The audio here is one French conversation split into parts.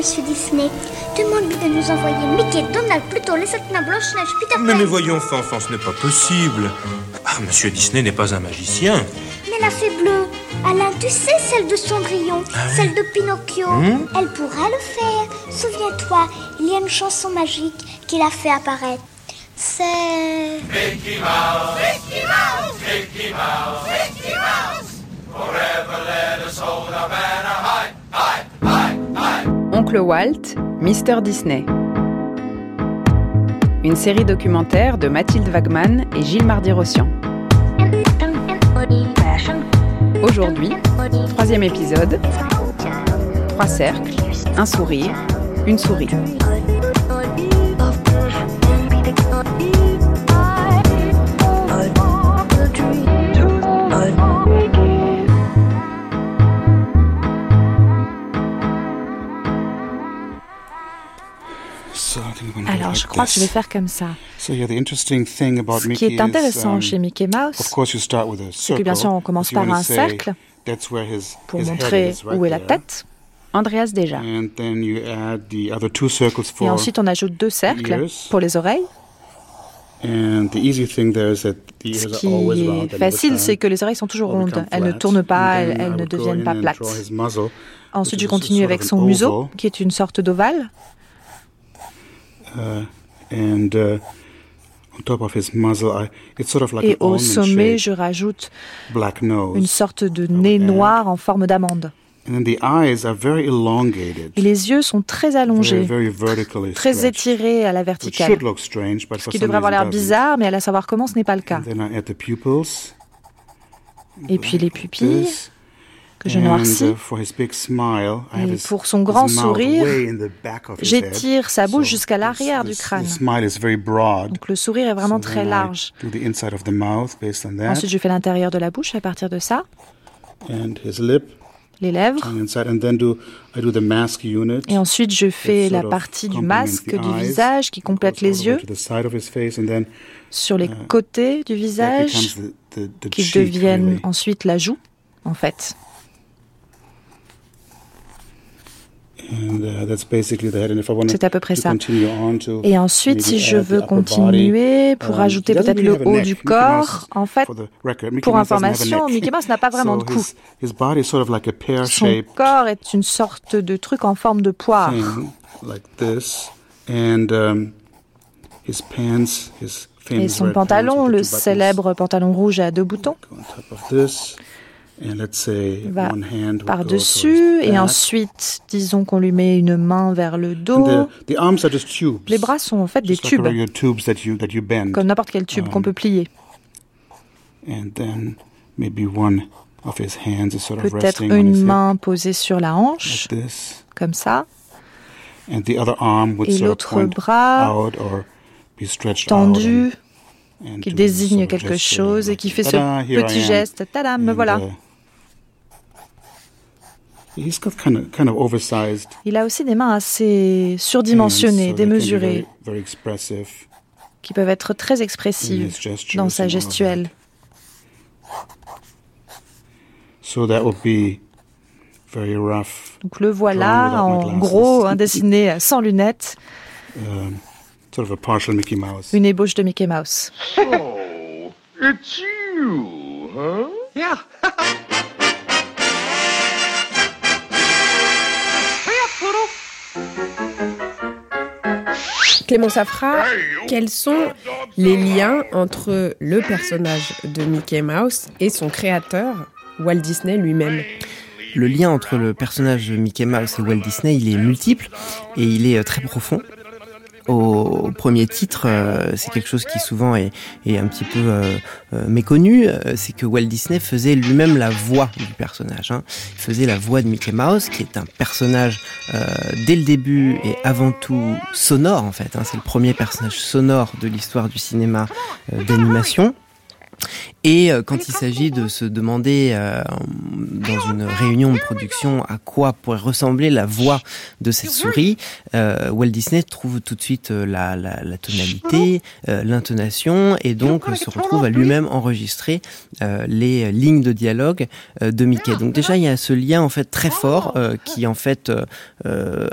Monsieur Disney. Demande-lui de nous envoyer Mickey, Donald, plutôt les sept nains, Blanche-Neige, Peter Pan. Mais, mais voyons, Fanfan, ce n'est pas possible. Ah, Monsieur Disney n'est pas un magicien. Mais la fée bleue, Alain, tu sais, celle de Cendrillon, celle de Pinocchio, elle pourra le faire. Souviens-toi, il y a une chanson magique qui l'a fait apparaître. C'est... Walt, Mr. Disney. Une série documentaire de Mathilde Wagman et Gilles Mardy-Rossian. Aujourd'hui, troisième épisode. Trois cercles, un sourire, une souris. Alors, je crois que je vais faire comme ça. So yeah, the interesting thing about Ce qui est intéressant is, chez um, Mickey Mouse, of course, you start with a c'est que circle. bien sûr on commence par un cercle That's where his, pour montrer où est la tête. Andreas déjà. And then you add the other two circles Et for. ensuite on ajoute deux cercles ears. pour les oreilles. And the easy thing there is that the Ce ears qui are always round. est facile, c'est que les oreilles sont toujours rondes. Elles ne tournent pas, elles, ne deviennent pas plates. Ensuite, which je is continue sort avec of son museau, oval. qui est une sorte d'ovale. Uh, and uh, on top of his muzzle, I, it's sort of like Et an au sommet, je rajoute black nose. une sorte de nez noir en forme d'amande. And then the eyes are very elongated, Et les yeux sont très allongés, très étirés à la verticale. Ce qui devrait avoir l'air bizarre, mais à savoir comment ce n'est pas le cas. Et puis les pupilles. Que je noircis. uh, Et pour son grand sourire. J'étire sa bouche jusqu'à l'arrière du crâne. Donc le sourire est vraiment très large. Ensuite, je fais l'intérieur de la bouche à partir de ça, les lèvres. Et ensuite, je fais la partie du masque du visage qui complète les yeux sur les uh, côtés du visage qui deviennent ensuite la joue, en fait. And, uh, that's basically the head. And if I want C'est à peu près ça. Et ensuite, si je veux continuer pour um, ajouter peut-être le haut du corps, en fait, pour information. Mickey Mouse n'a pas vraiment de cou. Son corps est une sorte de truc en forme de poire. um, Et son pantalon, le célèbre pantalon rouge à deux boutons, va par-dessus. Et ensuite, disons qu'on lui met une main vers le dos. Les bras sont en fait des tubes, comme n'importe quel tube qu'on peut plier. Peut-être une main posée sur la hanche, comme ça, and the other arm would et l'autre bras out or be stretched tendu, qui désigne quelque chose et qui fait "Tada, ce petit am." geste. Tadam, me voilà. uh, he's got kind of kind of oversized, Il a aussi des mains assez surdimensionnées, hands, so they can be démesurées, very, very expressive qui peuvent être très in expressives dans sa gestuelle. So that would be very rough, Donc le voilà en gros, hein, dessiné sans lunettes, um, sort of a partial Mickey Mouse. une ébauche de Mickey Mouse. Oh, it's you, huh? Yeah. Clément Safra, quels sont les liens entre le personnage de Mickey Mouse et son créateur, Walt Disney lui-même? Le lien entre le personnage de Mickey Mouse et Walt Disney, il est multiple et il est euh, très profond. Au premier titre, euh, c'est quelque chose qui souvent est, un petit peu euh, euh, méconnu, c'est que Walt Disney faisait lui-même la voix du personnage. hein. Il faisait la voix de Mickey Mouse, qui est un personnage dès le début et avant tout sonore en fait. hein. C'est le premier personnage sonore de l'histoire du cinéma d'animation. Et euh, quand il s'agit de se demander euh, dans une réunion de production à quoi pourrait ressembler la voix de cette souris, euh, Walt Disney trouve tout de suite la, la, la tonalité, l'intonation, et donc se retrouve à lui-même enregistrer les lignes de dialogue de Mickey. Donc déjà il y a ce lien en fait très fort qui en fait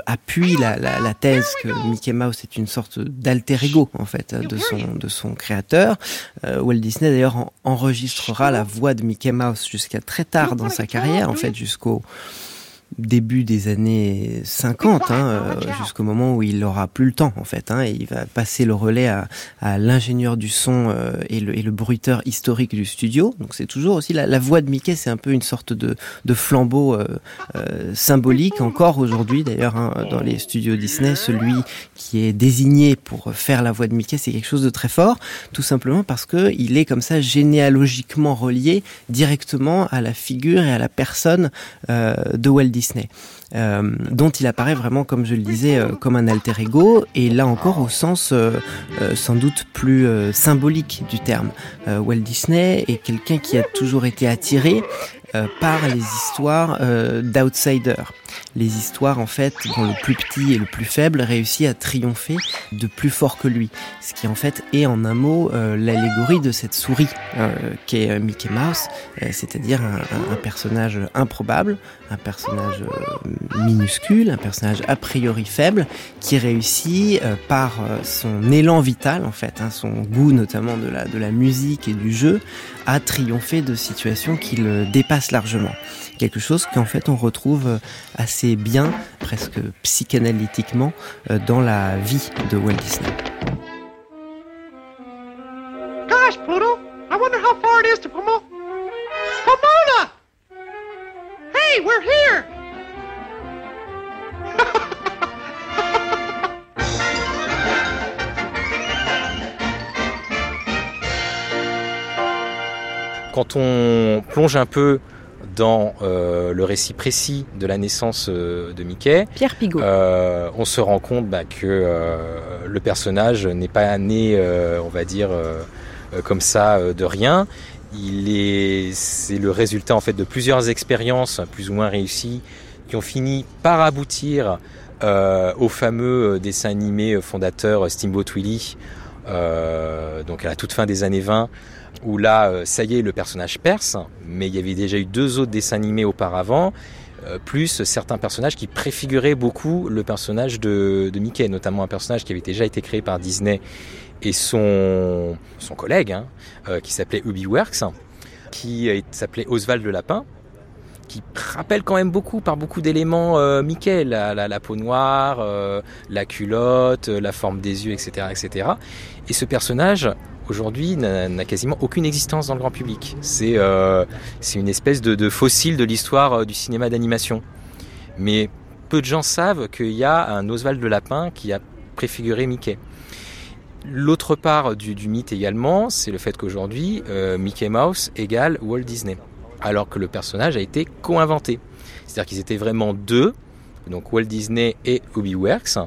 appuie la, la, la, thèse que Mickey Mouse est une sorte d'alter ego en fait de son de son créateur. Walt Disney d'ailleurs en enregistrera la voix de Mickey Mouse jusqu'à très tard dans sa carrière, en fait jusqu'au début des années 50, hein, euh, jusqu'au moment où il aura plus le temps en fait. Hein, et il va passer le relais à, à l'ingénieur du son euh, et, le, et, le, bruiteur historique du studio. Donc c'est toujours aussi la, la, voix de Mickey, c'est un peu une sorte de, de flambeau euh, euh symbolique encore aujourd'hui. D'ailleurs, hein, dans les studios Disney, celui qui est désigné pour faire la voix de Mickey, c'est quelque chose de très fort, tout simplement parce que il est comme ça généalogiquement relié directement à la figure et à la personne de Walt Disney. Disney, euh, dont il apparaît vraiment, comme je le disais, euh, comme un alter ego, et là encore au sens euh, sans doute plus symbolique du terme. Walt Disney est quelqu'un qui a toujours été attiré par les histoires d'outsiders les histoires en fait dont le plus petit et le plus faible réussit à triompher de plus fort que lui. Ce qui en fait est en un mot l'allégorie de cette souris qu'est Mickey Mouse, c'est-à-dire un, personnage improbable, un personnage minuscule, un personnage a priori faible qui réussit par son élan vital en fait, hein, son goût notamment de la, musique et du jeu à triompher de situations qui le dépassent largement quelque chose qu'en fait on retrouve assez bien, presque psychanalytiquement, euh, dans la vie de Walt Disney. Gosh, Pluto, I wonder how far it is to. Pomona! Hey, we're here! Quand on plonge un peu dans euh, le récit précis de la naissance euh, de Mickey, Pierre Pigot. Euh, on se rend compte bah, que euh, le personnage n'est pas né, euh, on va dire, euh, comme ça de rien. Il est, c'est le résultat en fait de plusieurs expériences plus ou moins réussies qui ont fini par aboutir au fameux dessin animé fondateur Steamboat Willie, donc à la toute fin des années 20 où là, euh, ça y est, le personnage perce, mais il y avait déjà eu deux autres dessins animés auparavant, euh, plus certains personnages qui préfiguraient beaucoup le personnage de, de, Mickey, notamment un personnage qui avait déjà été créé par Disney et son, collègue, hein, euh, qui s'appelait Ubi Works, qui s'appelait Oswald le Lapin, qui rappelle quand même beaucoup par beaucoup d'éléments euh, Mickey, la, la, peau noire, euh, la culotte, la forme des yeux, etc., etc. Et ce personnage, aujourd'hui n'a quasiment aucune existence dans le grand public. C'est une espèce de, de, fossile de l'histoire du cinéma d'animation. Mais peu de gens savent qu'il y a un Oswald de Lapin qui a préfiguré Mickey. L'autre part du, mythe également, c'est le fait qu'aujourd'hui, euh, Mickey Mouse égale Walt Disney, alors que le personnage a été co-inventé. C'est-à-dire qu'ils étaient vraiment deux, donc Walt Disney et Hobie Works,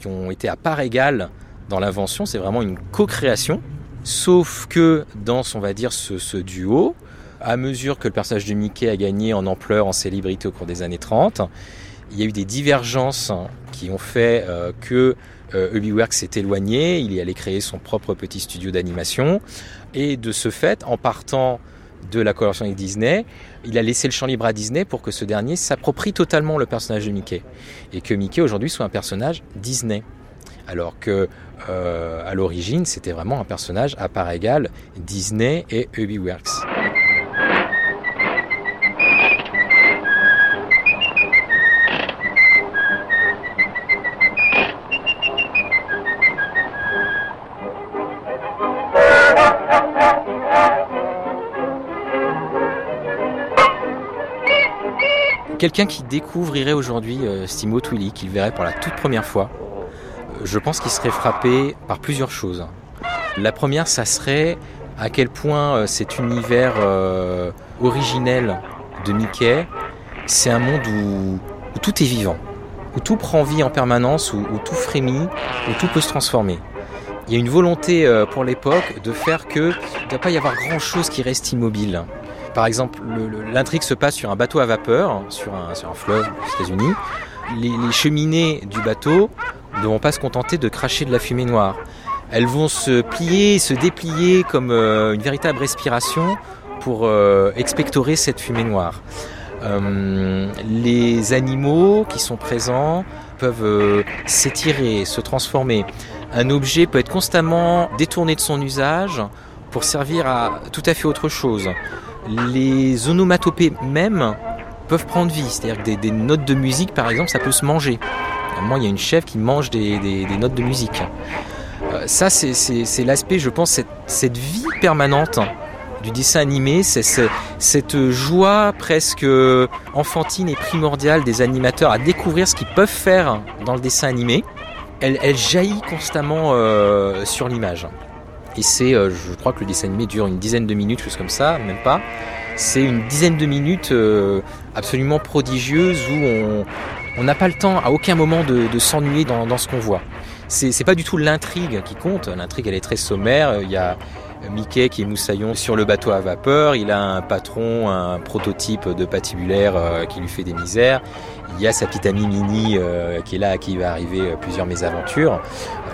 qui ont été à part égale dans l'invention. C'est vraiment une co-création Sauf que dans, on va dire, ce, ce, duo, à mesure que le personnage de Mickey a gagné en ampleur, en célébrité au cours des années 30, il y a eu des divergences qui ont fait euh, que euh, Ubiworks s'est éloigné, il est allé créer son propre petit studio d'animation, et de ce fait, en partant de la collaboration avec Disney, il a laissé le champ libre à Disney pour que ce dernier s'approprie totalement le personnage de Mickey, et que Mickey aujourd'hui soit un personnage Disney. Alors que euh, à l'origine c'était vraiment un personnage à part égale Disney et Ubiworks. Quelqu'un qui découvrirait aujourd'hui euh, Steamboat Willie, qu'il verrait pour la toute première fois, je pense qu'il serait frappé par plusieurs choses. La première, ça serait à quel point euh, cet univers euh, originel de Mickey, c'est un monde où, tout est vivant, où tout prend vie en permanence, où, tout frémit, où tout peut se transformer. il y a une volonté euh, pour l'époque de faire que ne doit pas y avoir grand chose qui reste immobile. Par exemple, l'intrigue se passe sur un bateau à vapeur, sur un, fleuve aux États-Unis. Les, cheminées du bateau ne vont pas se contenter de cracher de la fumée noire. Elles vont se plier, se déplier comme euh, une véritable respiration pour euh, expectorer cette fumée noire. Euh, les animaux qui sont présents peuvent s'étirer, se transformer. Un objet peut être constamment détourné de son usage pour servir à tout à fait autre chose. Les onomatopées même peuvent prendre vie, c'est-à-dire que des, notes de musique, par exemple, ça peut se manger. Moi, il y a une chef qui mange des, notes de musique. Euh, ça, c'est l'aspect, je pense, cette, cette vie permanente du dessin animé, cette joie presque enfantine et primordiale des animateurs à découvrir ce qu'ils peuvent faire dans le dessin animé. Elle, jaillit constamment euh, sur l'image. Et c'est, euh, je crois que le dessin animé dure une dizaine de minutes, chose comme ça, même pas. C'est une dizaine de minutes euh, absolument prodigieuse où on n'a pas le temps à aucun moment de, s'ennuyer dans, ce qu'on voit. C'est pas du tout l'intrigue qui compte. L'intrigue, elle est très sommaire. Il y a Mickey qui est moussaillon sur le bateau à vapeur, il a un patron, un prototype de patibulaire euh, qui lui fait des misères. Il y a sa petite amie Mini euh, qui est là, à qui va arriver euh, plusieurs mésaventures.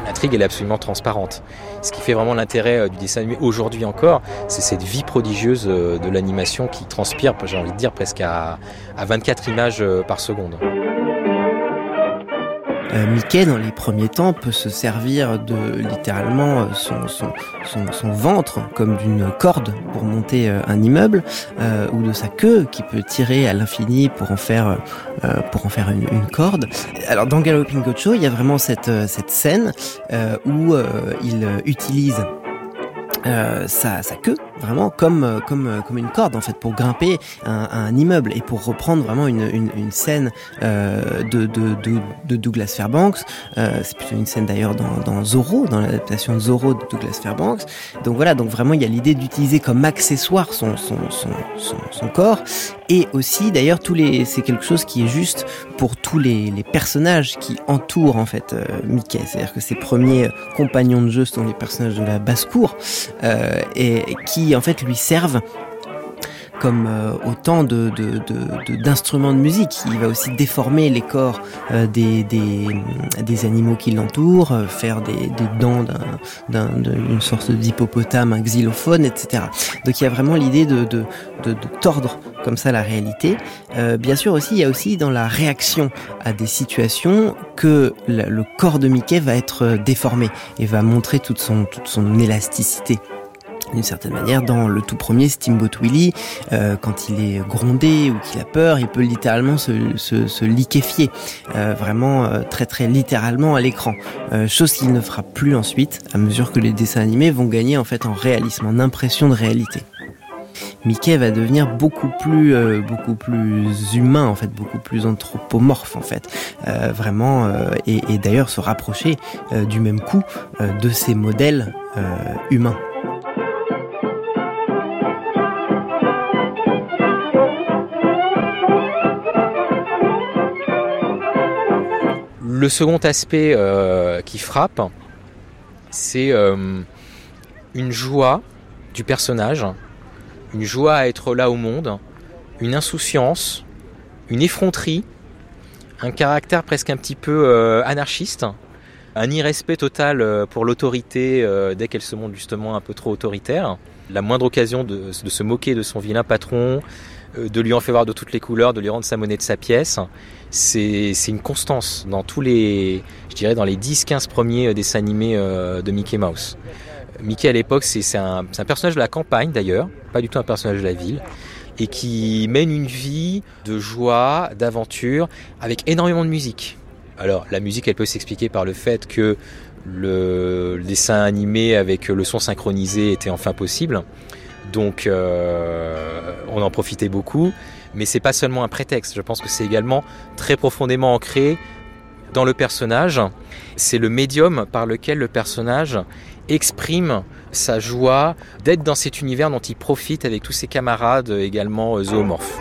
L'intrigue est absolument transparente. Ce qui fait vraiment l'intérêt du dessin animé aujourd'hui encore, c'est cette vie prodigieuse de l'animation qui transpire, j'ai envie de dire, presque à 24 images par seconde. Euh, Mickey, dans les premiers temps, peut se servir de littéralement euh, son, son, son, son ventre comme d'une corde pour monter euh, un immeuble, ou de sa queue qui peut tirer à l'infini pour en faire pour en faire une, une, corde. Alors dans Galloping Show, il y a vraiment cette cette scène où il utilise euh, sa, sa, queue vraiment comme euh, comme euh, comme une corde en fait pour grimper un, immeuble et pour reprendre vraiment une, une, scène euh, de, de, Douglas Fairbanks. C'est plutôt une scène d'ailleurs dans, dans Zorro dans l'adaptation de Zorro de Douglas Fairbanks. Donc voilà donc vraiment il y a l'idée d'utiliser comme accessoire son son, son son, corps. Et aussi d'ailleurs tous les c'est quelque chose qui est juste pour tous les, personnages qui entourent en fait Mickey. C'est-à-dire que ses premiers compagnons de jeu sont les personnages de la basse cour et, qui en fait lui servent comme euh, autant d'instruments de, musique. Il va aussi déformer les corps euh, des, animaux qui l'entourent, euh, faire des, dents d'un, d'une sorte d'hippopotame, un xylophone, etc. Donc il y a vraiment l'idée de, tordre comme ça la réalité. bien sûr aussi, il y a aussi dans la réaction à des situations que le corps de Mickey va être déformé et va montrer toute son élasticité d'une certaine manière, dans le tout premier Steamboat Willie, euh, quand il est grondé ou qu'il a peur, il peut littéralement se, liquéfier, euh, vraiment euh, très très littéralement à l'écran. Chose qu'il ne fera plus ensuite, à mesure que les dessins animés vont gagner en fait en réalisme, en impression de réalité. Mickey va devenir beaucoup plus humain en fait beaucoup plus anthropomorphe en fait vraiment et, et d'ailleurs se rapprocher du même coup de ces modèles humains Le second aspect euh, qui frappe, c'est euh, une joie du personnage, une joie à être là au monde, une insouciance, une effronterie, un caractère presque un petit peu euh, anarchiste, un irrespect total pour l'autorité dès qu'elle se montre justement un peu trop autoritaire, la moindre occasion de, de se moquer de son vilain patron, de lui en faire voir de toutes les couleurs, de lui rendre sa monnaie de sa pièce c'est une constance dans tous les, je dirais, dans les 10-15 premiers euh, dessins animés euh, de Mickey Mouse. Mickey à l'époque, c'est un, personnage de la campagne d'ailleurs, pas du tout un personnage de la ville, et qui mène une vie de joie, d'aventure, avec énormément de musique. Alors la musique, elle peut s'expliquer par le fait que le, dessin animé avec le son synchronisé était enfin possible, donc euh, on en profitait beaucoup mais c'est pas seulement un prétexte. Je pense que c'est également très profondément ancré dans le personnage. C'est le médium par lequel le personnage exprime sa joie d'être dans cet univers dont il profite avec tous ses camarades également euh, zoomorphes.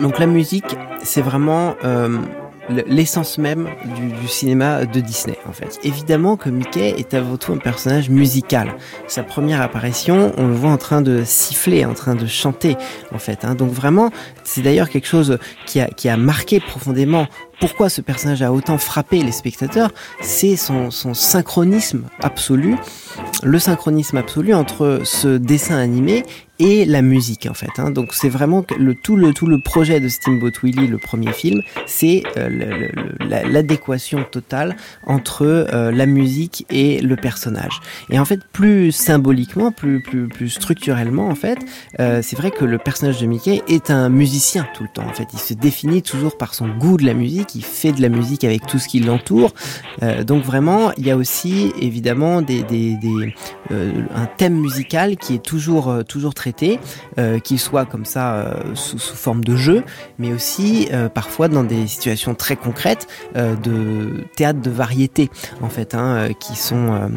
Donc la musique, c'est vraiment euh, l'essence même du, du, cinéma de Disney en fait. Évidemment que Mickey est avant tout un personnage musical. Sa première apparition, on le voit en train de siffler, en train de chanter en fait. Hein. Donc vraiment, c'est d'ailleurs quelque chose qui a, qui a marqué profondément pourquoi ce personnage a autant frappé les spectateurs, c'est son, son, synchronisme absolu, le synchronisme absolu entre ce dessin animé et la musique en fait. Hein. Donc c'est vraiment le tout le tout le projet de Steamboat Willie, le premier film, c'est euh, l'adéquation totale entre euh, la musique et le personnage. Et en fait, plus symboliquement, plus plus plus structurellement en fait, euh, c'est vrai que le personnage de Mickey est un musicien tout le temps. En fait, il se définit toujours par son goût de la musique. Il fait de la musique avec tout ce qui l'entoure. donc vraiment, il y a aussi évidemment des, des, des un thème musical qui est toujours euh, qu'il soit comme ça euh, sous, forme de jeu, mais aussi euh, parfois dans des situations très concrètes de théâtre de variété, en fait, hein, qui sont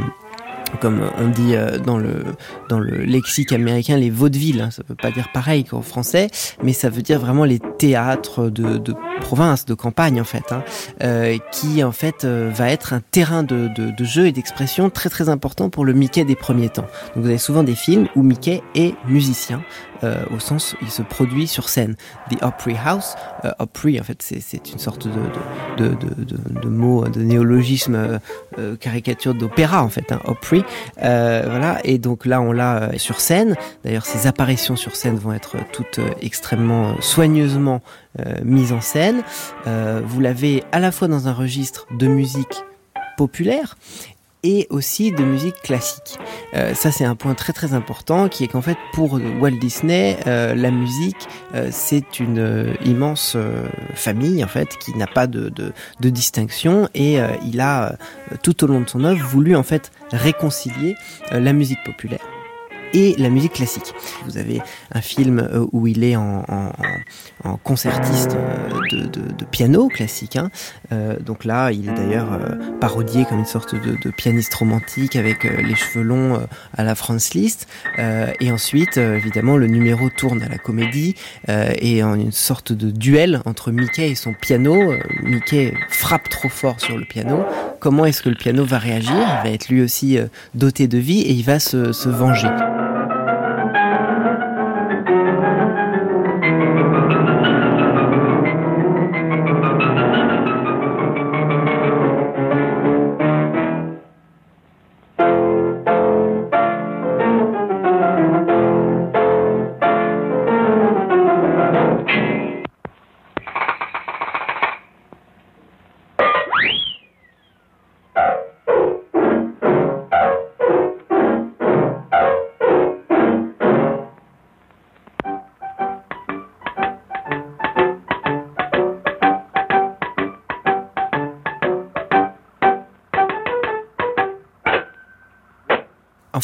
comme on dit euh, dans le dans le lexique américain, les vaudevilles. Hein, ça veut pas dire pareil qu'en français, mais ça veut dire vraiment les théâtres de, de province, de campagne en fait, hein, euh, qui en fait euh, va être un terrain de, de, de jeu et d'expression très très important pour le Mickey des premiers temps. Donc vous avez souvent des films où Mickey est musicien, au sens il se produit sur scène. The Opry House, euh, Opry en fait c'est une sorte de, de, de, de, de mot, de néologisme euh, caricature d'opéra en fait, hein, Opry. voilà, et donc là on l'a sur scène. D'ailleurs ces apparitions sur scène vont être toutes extrêmement soigneusement mises en scène. vous l'avez à la fois dans un registre de musique populaire et aussi de musique classique. Euh, ça c'est un point très très important qui est qu'en fait pour Walt Disney euh, la musique euh, c'est une immense famille en fait qui n'a pas de, distinction et il a tout au long de son œuvre voulu en fait réconcilier la musique populaire et la musique classique. Vous avez un film euh, où il est en, en, en concertiste euh, de, de, de, piano classique. Hein. Euh, donc là, il est d'ailleurs parodié comme une sorte de, de pianiste romantique avec les cheveux longs à la Franz Liszt. et ensuite, évidemment, le numéro tourne à la comédie et en une sorte de duel entre Mickey et son piano. Mickey frappe trop fort sur le piano. Comment est-ce que le piano va réagir? Il va être lui aussi doté de vie et il va se, se venger.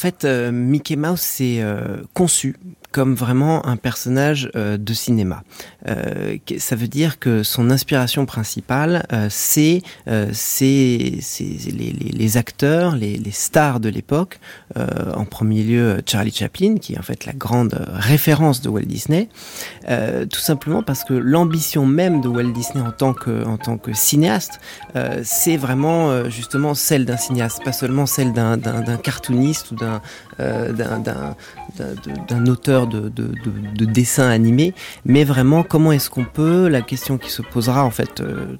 Fait, euh, Mickey Mouse s'est euh, conçu comme vraiment un personnage euh, de cinéma. Euh, ça veut dire que son inspiration principale, euh, c'est euh, les, les, les, acteurs, les, les stars de l'époque, euh, en premier lieu Charlie Chaplin, qui est en fait la grande référence de Walt Disney, euh, tout simplement parce que l'ambition même de Walt Disney en tant que, en tant que cinéaste, euh, c'est vraiment justement celle d'un cinéaste, pas seulement celle d'un cartooniste ou d'un d'un auteur de, de, de, de animés, mais vraiment comment est-ce qu'on peut, la question qui se posera en fait euh,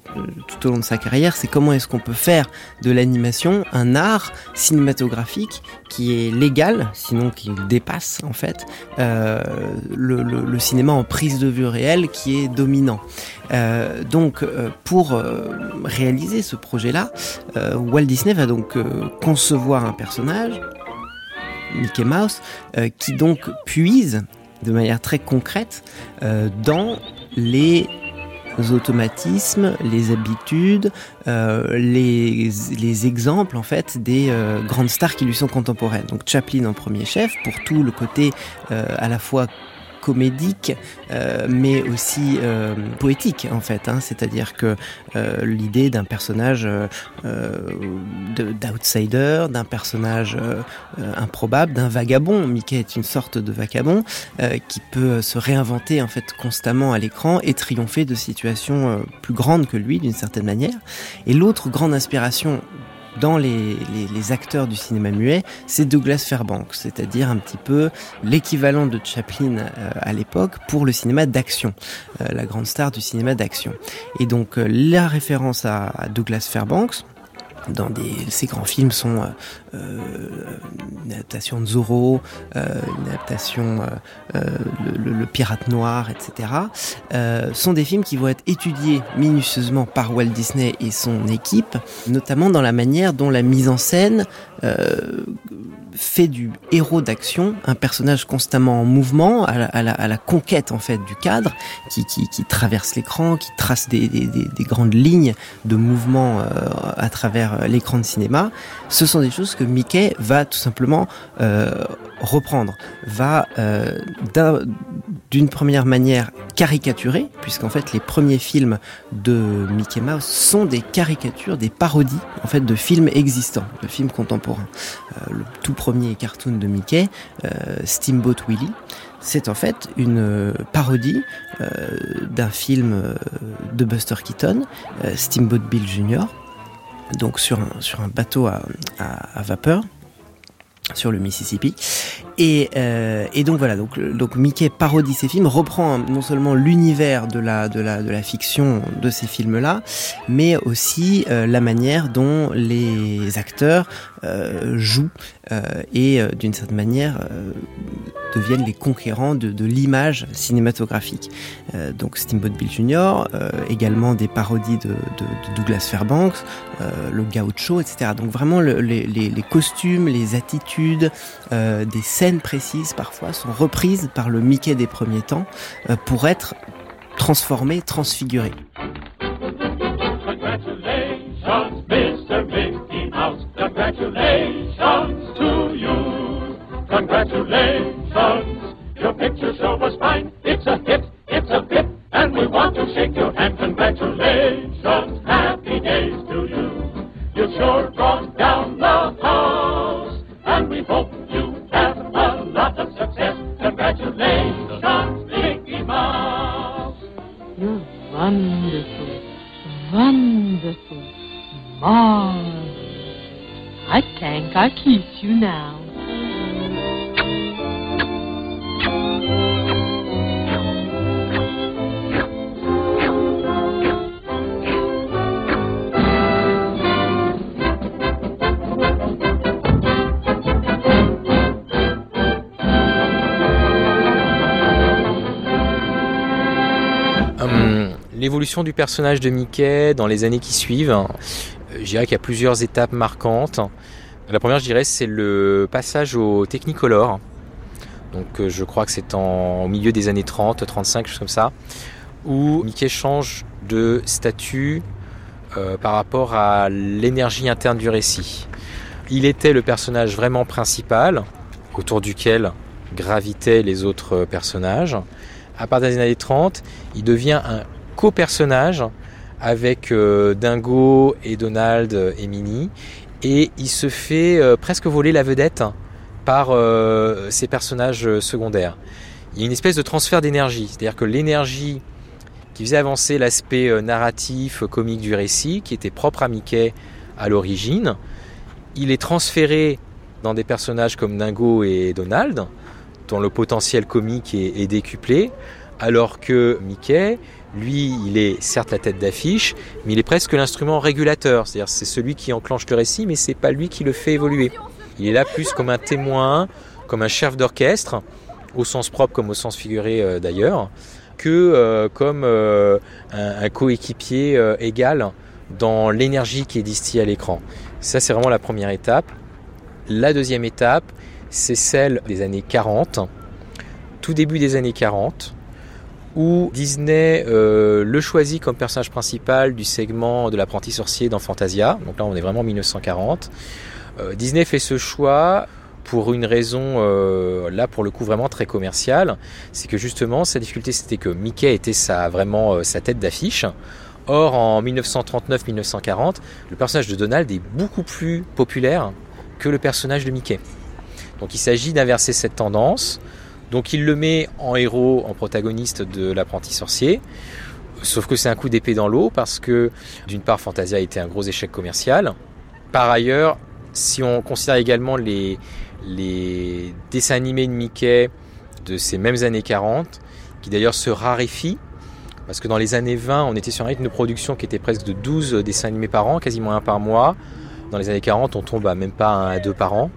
tout au long de sa carrière, c'est comment est-ce qu'on peut faire de l'animation un art cinématographique qui est légal, sinon qui dépasse en fait euh, le, cinéma en prise de vue réelle qui est dominant. Euh, donc pour réaliser ce projet-là, Walt Disney va donc concevoir un personnage Mickey Mouse, qui donc puise de manière très concrète euh, dans les automatismes, les habitudes, euh, les, les exemples en fait des euh, grandes stars qui lui sont contemporaines. Donc Chaplin en premier chef pour tout le côté à la fois comédique, euh, mais aussi euh, poétique en fait. Hein. C'est-à-dire que euh, l'idée d'un personnage d'outsider, d'un personnage improbable, d'un vagabond. Mickey est une sorte de vagabond qui peut se réinventer en fait constamment à l'écran et triompher de situations plus grandes que lui d'une certaine manière. Et l'autre grande inspiration dans les, acteurs du cinéma muet, c'est Douglas Fairbanks, c'est-à-dire un petit peu l'équivalent de Chaplin euh, à l'époque pour le cinéma d'action, euh, la grande star du cinéma d'action. Et donc euh, la référence à Douglas Fairbanks, dans des, ces grands films sont euh, euh une adaptation de Zorro, euh, une adaptation euh, le, le, Pirate Noir, etc. sont des films qui vont être étudiés minutieusement par Walt Disney et son équipe, notamment dans la manière dont la mise en scène fait du héros d'action un personnage constamment en mouvement, à la, conquête en fait du cadre, qui, qui, traverse l'écran, qui trace des, des, des, grandes lignes de mouvement euh, à travers euh, l'écran de cinéma. Ce sont des choses que Mickey va tout simplement euh, reprendre, va d'une première manière caricaturer, puisqu'en fait les premiers films de Mickey Mouse sont des caricatures, des parodies en fait de films existants, de films contemporains. Premier cartoon de Mickey, euh, Steamboat Willie, c'est en fait une parodie euh, d'un film de Buster Keaton, Steamboat Bill Jr., donc sur un, bateau à vapeur sur le Mississippi. Et, euh, et, donc voilà, donc, Mickey parodie ces films, reprend non seulement l'univers de la, fiction de ces films-là, mais aussi euh, la manière dont les acteurs euh, jouent euh, et d'une certaine manière deviennent les conquérants de, l'image cinématographique. donc Steamboat Bill Jr., également des parodies de, Douglas Fairbanks, le gaucho, etc. Donc vraiment le, les, les, les, costumes, les attitudes, des scènes précises parfois sont reprises par le Mickey des premiers temps pour être transformées, transfigurées. Congratulations to you. Congratulations. Your picture show was fine. It's a hit. It's a. And we want to shake your hand. Congratulations. Happy days to you. You sure brought down the house. And we hope Congratulations, Mickey Mouse. You're wonderful. Wonderful. Marvelous. I think I kiss you now. L'évolution du personnage de Mickey dans les années qui suivent, je dirais qu'il y a plusieurs étapes marquantes. La première, je dirais, c'est le passage au Technicolor. Donc, euh, je crois que c'est en, au milieu des années 30, 35, chose comme ça, où Mickey change de statut euh, par rapport à l'énergie interne du récit. Il était le personnage vraiment principal, autour duquel gravitaient les autres personnages. À partir des années 30, il devient un co-personnage avec euh, Dingo et Donald et Minnie. Et il se fait euh, presque voler la vedette par euh, ses personnages secondaires. Il y a une espèce de transfert d'énergie, c'est-à-dire que l'énergie qui faisait avancer l'aspect narratif, comique du récit, qui était propre à Mickey à l'origine, il est transféré dans des personnages comme Dingo et Donald, dont le potentiel comique est décuplé, alors que Mickey, lui, il est certes la tête d'affiche, mais il est presque l'instrument régulateur. C'est-à-dire, c'est celui qui enclenche le récit, mais c'est pas lui qui le fait évoluer. Il est là plus comme un témoin, comme un chef d'orchestre, au sens propre comme au sens figuré euh, d'ailleurs, que euh, comme euh, un, un coéquipier égal dans l'énergie qui est distillée à l'écran. Ça, c'est vraiment la première étape. La deuxième étape, c'est celle des années 40, tout début des années 40 où Disney euh, le choisit comme personnage principal du segment de l'apprenti sorcier dans Fantasia. Donc là, on est vraiment en 1940. Euh, Disney fait ce choix pour une raison, euh, là pour le coup vraiment très commerciale, c'est que justement sa difficulté c'était que Mickey était sa, vraiment euh, sa tête d'affiche. Or en 1939-1940, le personnage de Donald est beaucoup plus populaire que le personnage de Mickey. Donc il s'agit d'inverser cette tendance. Donc il le met en héros, en protagoniste de l'apprenti sorcier. Sauf que c'est un coup d'épée dans l'eau parce que d'une part Fantasia a été un gros échec commercial. Par ailleurs, si on considère également les, dessins animés de Mickey de ces mêmes années 40, qui d'ailleurs se raréfient, parce que dans les années 20, on était sur un rythme de production qui était presque de 12 dessins animés par an, quasiment un par mois. Dans les années 40, on tombe à même pas un à deux par an.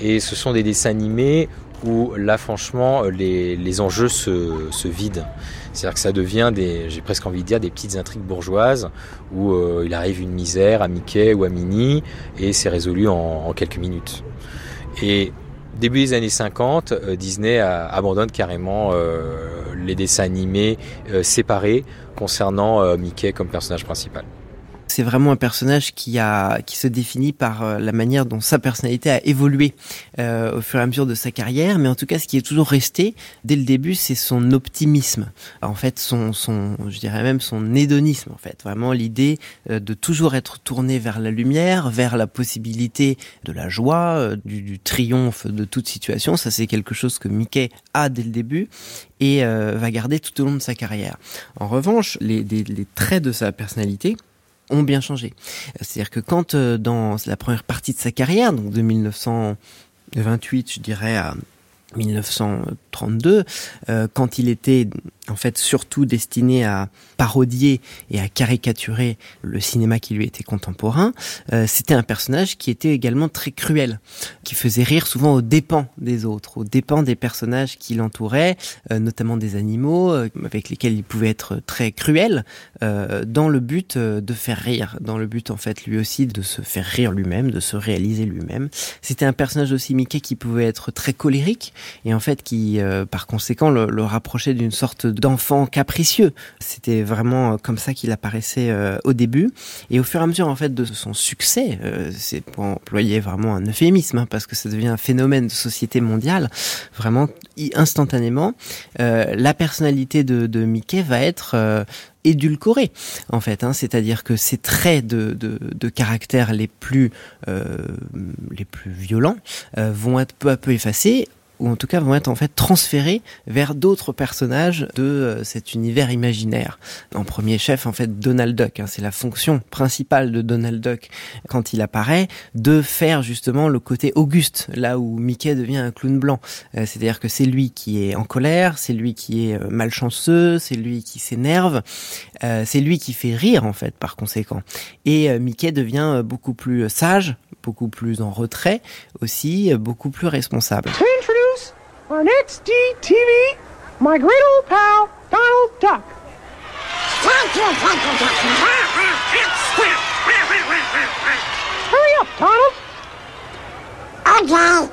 Et ce sont des dessins animés où là franchement les, les enjeux se, se vident. C'est-à-dire que ça devient des, j'ai presque envie de dire, des petites intrigues bourgeoises où euh, il arrive une misère à Mickey ou à Minnie et c'est résolu en, quelques minutes. Et début des années 50, euh, Disney abandonne carrément euh, les dessins animés euh, séparés concernant Mickey comme personnage principal. C'est vraiment un personnage qui a qui se définit par euh, la manière dont sa personnalité a évolué euh, au fur et à mesure de sa carrière, mais en tout cas ce qui est toujours resté dès le début, c'est son optimisme. En fait, son son je dirais même son hédonisme en fait, vraiment l'idée euh, de toujours être tourné vers la lumière, vers la possibilité de la joie, euh, du, du triomphe de toute situation. Ça c'est quelque chose que Mickey a dès le début et euh, va garder tout au long de sa carrière. En revanche, les, les, les traits de sa personnalité ont bien changé. C'est-à-dire que quand euh, dans la première partie de sa carrière, donc de 1928, je dirais à 1932, euh, quand il était en fait surtout destiné à parodier et à caricaturer le cinéma qui lui était contemporain, euh, c'était un personnage qui était également très cruel, qui faisait rire souvent aux dépens des autres, aux dépens des personnages qui l'entouraient, euh, notamment des animaux euh, avec lesquels il pouvait être très cruel, euh, dans le but euh, de faire rire, dans le but en fait lui aussi de se faire rire lui-même, de se réaliser lui-même. C'était un personnage aussi Mickey qui pouvait être très colérique et en fait qui euh, par conséquent le, le rapprochait d'une sorte d'enfant capricieux. C'était vraiment comme ça qu'il apparaissait euh, au début. Et au fur et à mesure en fait de son succès, euh, c'est pour employer vraiment un euphémisme, hein, parce que ça devient un phénomène de société mondiale, vraiment instantanément, euh, la personnalité de, Mickey va être euh, édulcoré en fait hein, c'est-à-dire que ces traits de, caractère les plus euh, les plus violents euh, vont être peu à peu effacés ou en tout cas vont être en fait transférés vers d'autres personnages de euh, cet univers imaginaire. En premier chef, en fait, Donald Duck. Hein, c'est la fonction principale de Donald Duck quand il apparaît, de faire justement le côté auguste, là où Mickey devient un clown blanc. Euh, C'est-à-dire que c'est lui qui est en colère, c'est lui qui est euh, malchanceux, c'est lui qui s'énerve, euh, c'est lui qui fait rire en fait par conséquent. Et euh, Mickey devient beaucoup plus sage, beaucoup plus en retrait, aussi beaucoup plus responsable. On XD-TV, my great old pal, Donald Duck. Thank you, thank you, thank you. Hurry up, Donald. Okay.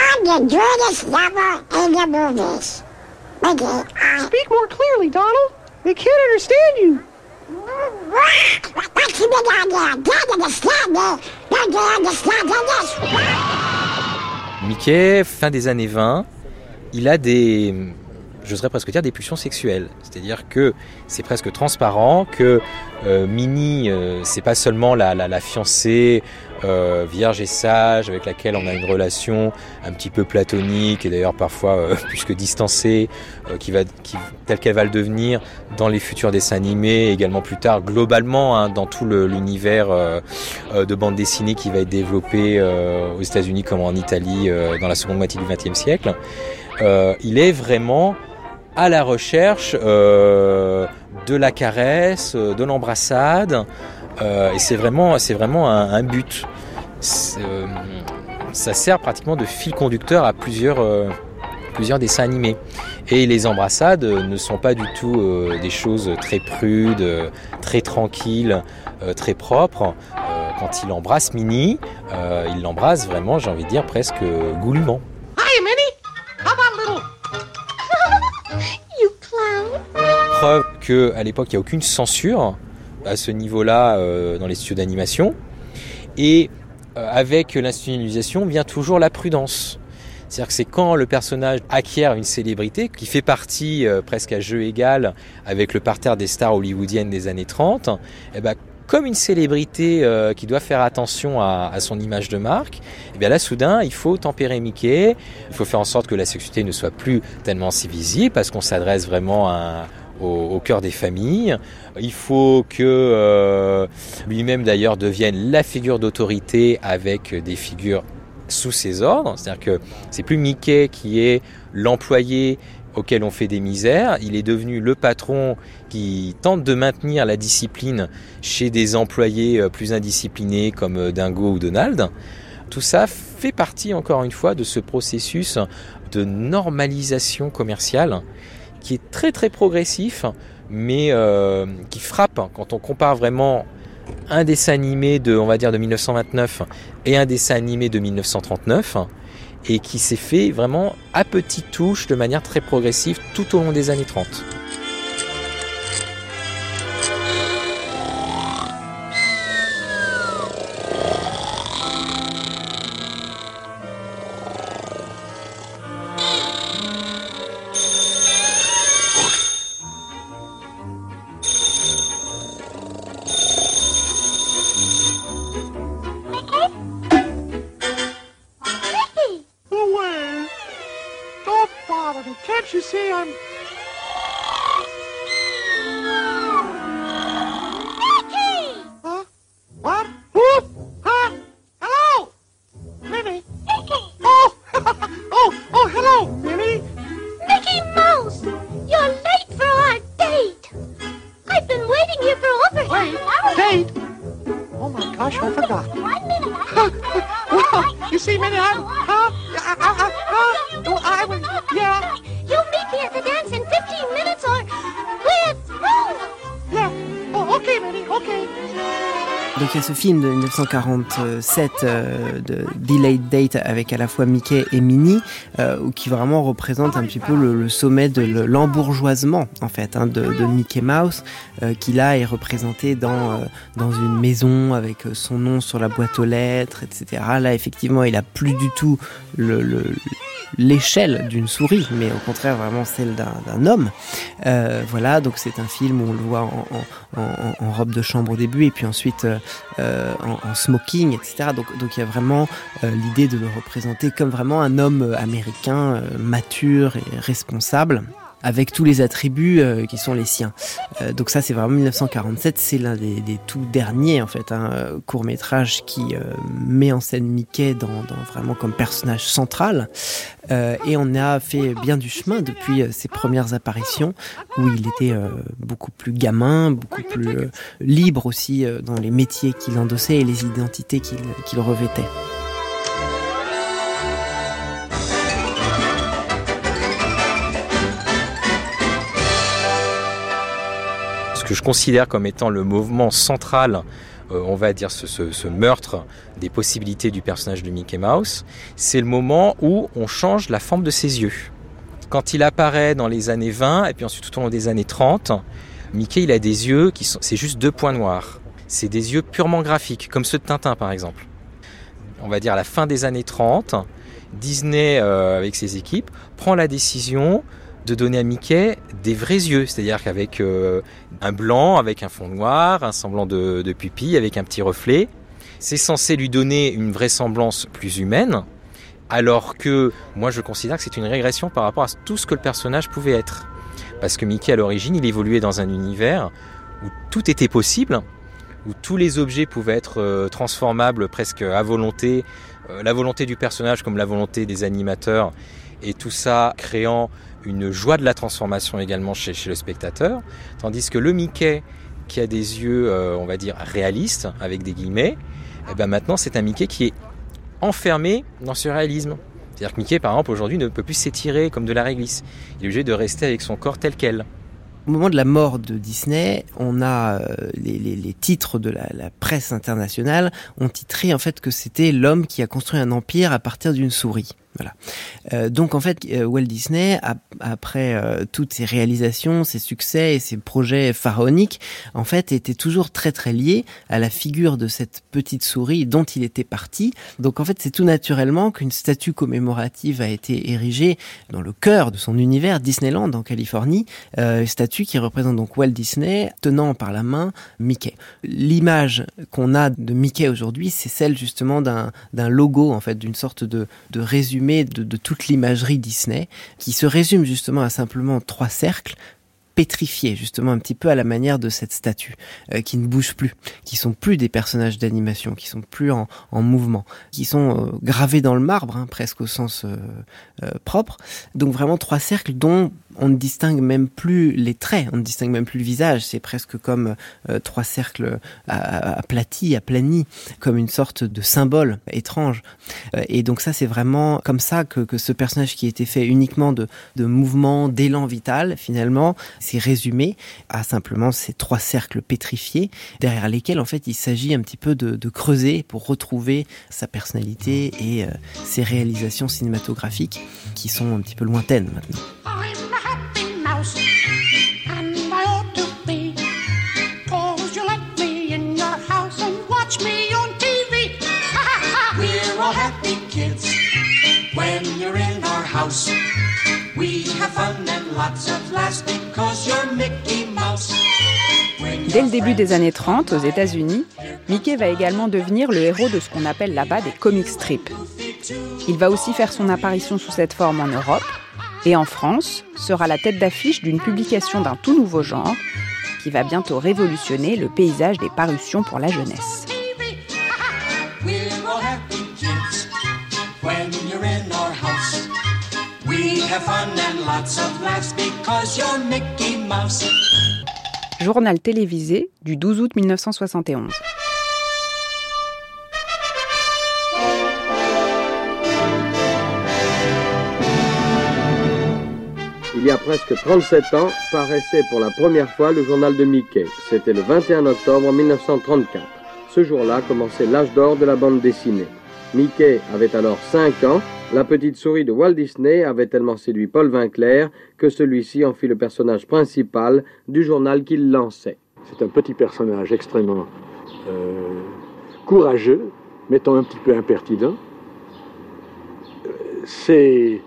I'm the greatest lover in the movies. Okay, I... Speak more clearly, Donald. They can't understand you. What's the big idea? Can't understand me. Don't you understand this? Mickey, fin des années 20, il a des, j'oserais presque dire, des pulsions sexuelles. C'est-à-dire que c'est presque transparent que euh, Minnie, euh, c'est pas seulement la, la, la fiancée euh, vierge et sage avec laquelle on a une relation un petit peu platonique et d'ailleurs parfois euh, plus que distancée, euh, qui va, telle qu'elle va le devenir dans les futurs dessins animés, également plus tard globalement hein, dans tout l'univers euh, de bande dessinée qui va être développé aux États-Unis comme en Italie dans la seconde moitié du XXe siècle. il est vraiment à la recherche de la caresse, de l'embrassade, et c'est vraiment, c'est vraiment un, un but. Euh, ça sert pratiquement de fil conducteur à plusieurs, euh, plusieurs dessins animés. Et les embrassades ne sont pas du tout euh, des choses très prudes, très tranquilles, très propres. quand il embrasse Minnie, il l'embrasse vraiment, j'ai envie de dire, presque goulûment. Hi, Minnie. How about a little you clown. Preuve qu'à l'époque, il n'y a aucune censure à ce niveau-là euh, dans les studios d'animation. Et euh, avec l'institutionnalisation vient toujours la prudence. C'est-à-dire que c'est quand le personnage acquiert une célébrité, qui fait partie euh, presque à jeu égal avec le parterre des stars hollywoodiennes des années 30, eh ben, comme une célébrité qui doit faire attention à, à, son image de marque, eh bien là soudain il faut tempérer Mickey, il faut faire en sorte que la sexualité ne soit plus tellement si visible parce qu'on s'adresse vraiment à, au, cœur des familles. Il faut que euh, lui-même d'ailleurs devienne la figure d'autorité avec des figures sous ses ordres, c'est-à-dire que c'est plus Mickey qui est l'employé auquel on fait des misères, il est devenu le patron qui tente de maintenir la discipline chez des employés euh, plus indisciplinés comme euh, Dingo ou Donald. Tout ça fait partie encore une fois de ce processus de normalisation commerciale qui est très très progressif mais euh, qui frappe quand on compare vraiment un dessin animé de va dire de 1929 et un dessin animé de 1939 et qui s'est fait vraiment à petites touches de manière très progressive tout au long des années 30. De 1947 euh, de Delayed Date avec à la fois Mickey et Minnie, euh, qui vraiment représente un petit peu le, le sommet de l'embourgeoisement en fait hein, de, de, Mickey Mouse, euh, qui là est représenté dans euh, dans une maison avec son nom sur la boîte aux lettres, etc. Là effectivement il a plus du tout le, le l'échelle d'une souris, mais au contraire vraiment celle d'un homme. Euh, voilà, donc c'est un film où on le voit en, robe de chambre au début et puis ensuite euh, en, smoking, etc. Donc, il y a vraiment euh, l'idée de le représenter comme vraiment un homme américain euh, mature et responsable avec tous les attributs euh, qui sont les siens. Euh, donc ça c'est vraiment 1947, c'est l'un des, tout derniers en fait, hein, court métrage qui euh, met en scène Mickey dans, vraiment comme personnage central. et on a fait bien du chemin depuis ses premières apparitions où il était beaucoup plus gamin, beaucoup plus libre aussi dans les métiers qu'il endossait et les identités qu'il qu revêtait. Que je considère comme étant le mouvement central, euh, on va dire ce, meurtre des possibilités du personnage de Mickey Mouse, c'est le moment où on change la forme de ses yeux. Quand il apparaît dans les années 20 et puis ensuite tout au long des années 30, Mickey il a des yeux qui sont, c'est juste deux points noirs. C'est des yeux purement graphiques, comme ceux de Tintin par exemple. On va dire à la fin des années 30, Disney euh, avec ses équipes prend la décision de donner à Mickey des vrais yeux, c'est-à-dire qu'avec euh, un blanc, avec un fond noir, un semblant de, de pupille, avec un petit reflet, c'est censé lui donner une vraisemblance plus humaine, alors que moi je considère que c'est une régression par rapport à tout ce que le personnage pouvait être. Parce que Mickey à l'origine, il évoluait dans un univers où tout était possible, où tous les objets pouvaient être euh, transformables presque à volonté, euh, la volonté du personnage comme la volonté des animateurs, et tout ça créant une joie de la transformation également chez, le spectateur, tandis que le Mickey qui a des yeux, euh, on va dire, réalistes, avec des guillemets, et ben maintenant c'est un Mickey qui est enfermé dans ce réalisme. C'est-à-dire que Mickey, par exemple, aujourd'hui ne peut plus s'étirer comme de la réglisse. Il est obligé de rester avec son corps tel quel. Au moment de la mort de Disney, on a euh, les, titres de la, la, presse internationale ont titré en fait que c'était l'homme qui a construit un empire à partir d'une souris. Euh, donc en fait, euh, Walt Disney, après euh, toutes ses réalisations, ses succès et ses projets pharaoniques, en fait, était toujours très très lié à la figure de cette petite souris dont il était parti. Donc en fait, c'est tout naturellement qu'une statue commémorative a été érigée dans le cœur de son univers, Disneyland en Californie, euh, statue qui représente donc Walt Disney tenant par la main Mickey. L'image qu'on a de Mickey aujourd'hui, c'est celle justement d'un logo, en fait, d'une sorte de, de résumé de, toute l'imagerie Disney, qui se résume justement à simplement trois cercles pétrifiés, justement un petit peu à la manière de cette statue, euh, qui ne bouge plus, qui sont plus des personnages d'animation, qui sont plus en, mouvement, qui sont euh, gravés dans le marbre, hein, presque au sens euh, propre. Donc vraiment trois cercles dont on ne distingue même plus les traits, on ne distingue même plus le visage. C'est presque comme euh, trois cercles aplatis, aplanis, comme une sorte de symbole étrange. Euh, et donc ça, c'est vraiment comme ça que, ce personnage qui était fait uniquement de, mouvements, d'élan vital, finalement, s'est résumé à simplement ces trois cercles pétrifiés, derrière lesquels, en fait, il s'agit un petit peu de, creuser pour retrouver sa personnalité et euh, ses réalisations cinématographiques qui sont un petit peu lointaines maintenant. Dès le début des années 30, aux États-Unis, Mickey va également devenir le héros de ce qu'on appelle là-bas des comic strips. Il va aussi faire son apparition sous cette forme en Europe et en France sera la tête d'affiche d'une publication d'un tout nouveau genre qui va bientôt révolutionner le paysage des parutions pour la jeunesse. Journal télévisé du 12 août 1971. il y a presque 37 ans, paraissait pour la première fois le journal de Mickey. C'était le 21 octobre 1934. Ce jour-là commençait l'âge d'or de la bande dessinée. Mickey avait alors 5 ans. La petite souris de Walt Disney avait tellement séduit Paul Vinclair que celui-ci en fit le personnage principal du journal qu'il lançait. C'est un petit personnage extrêmement euh, courageux, mettant un petit peu impertinent. Euh, c'est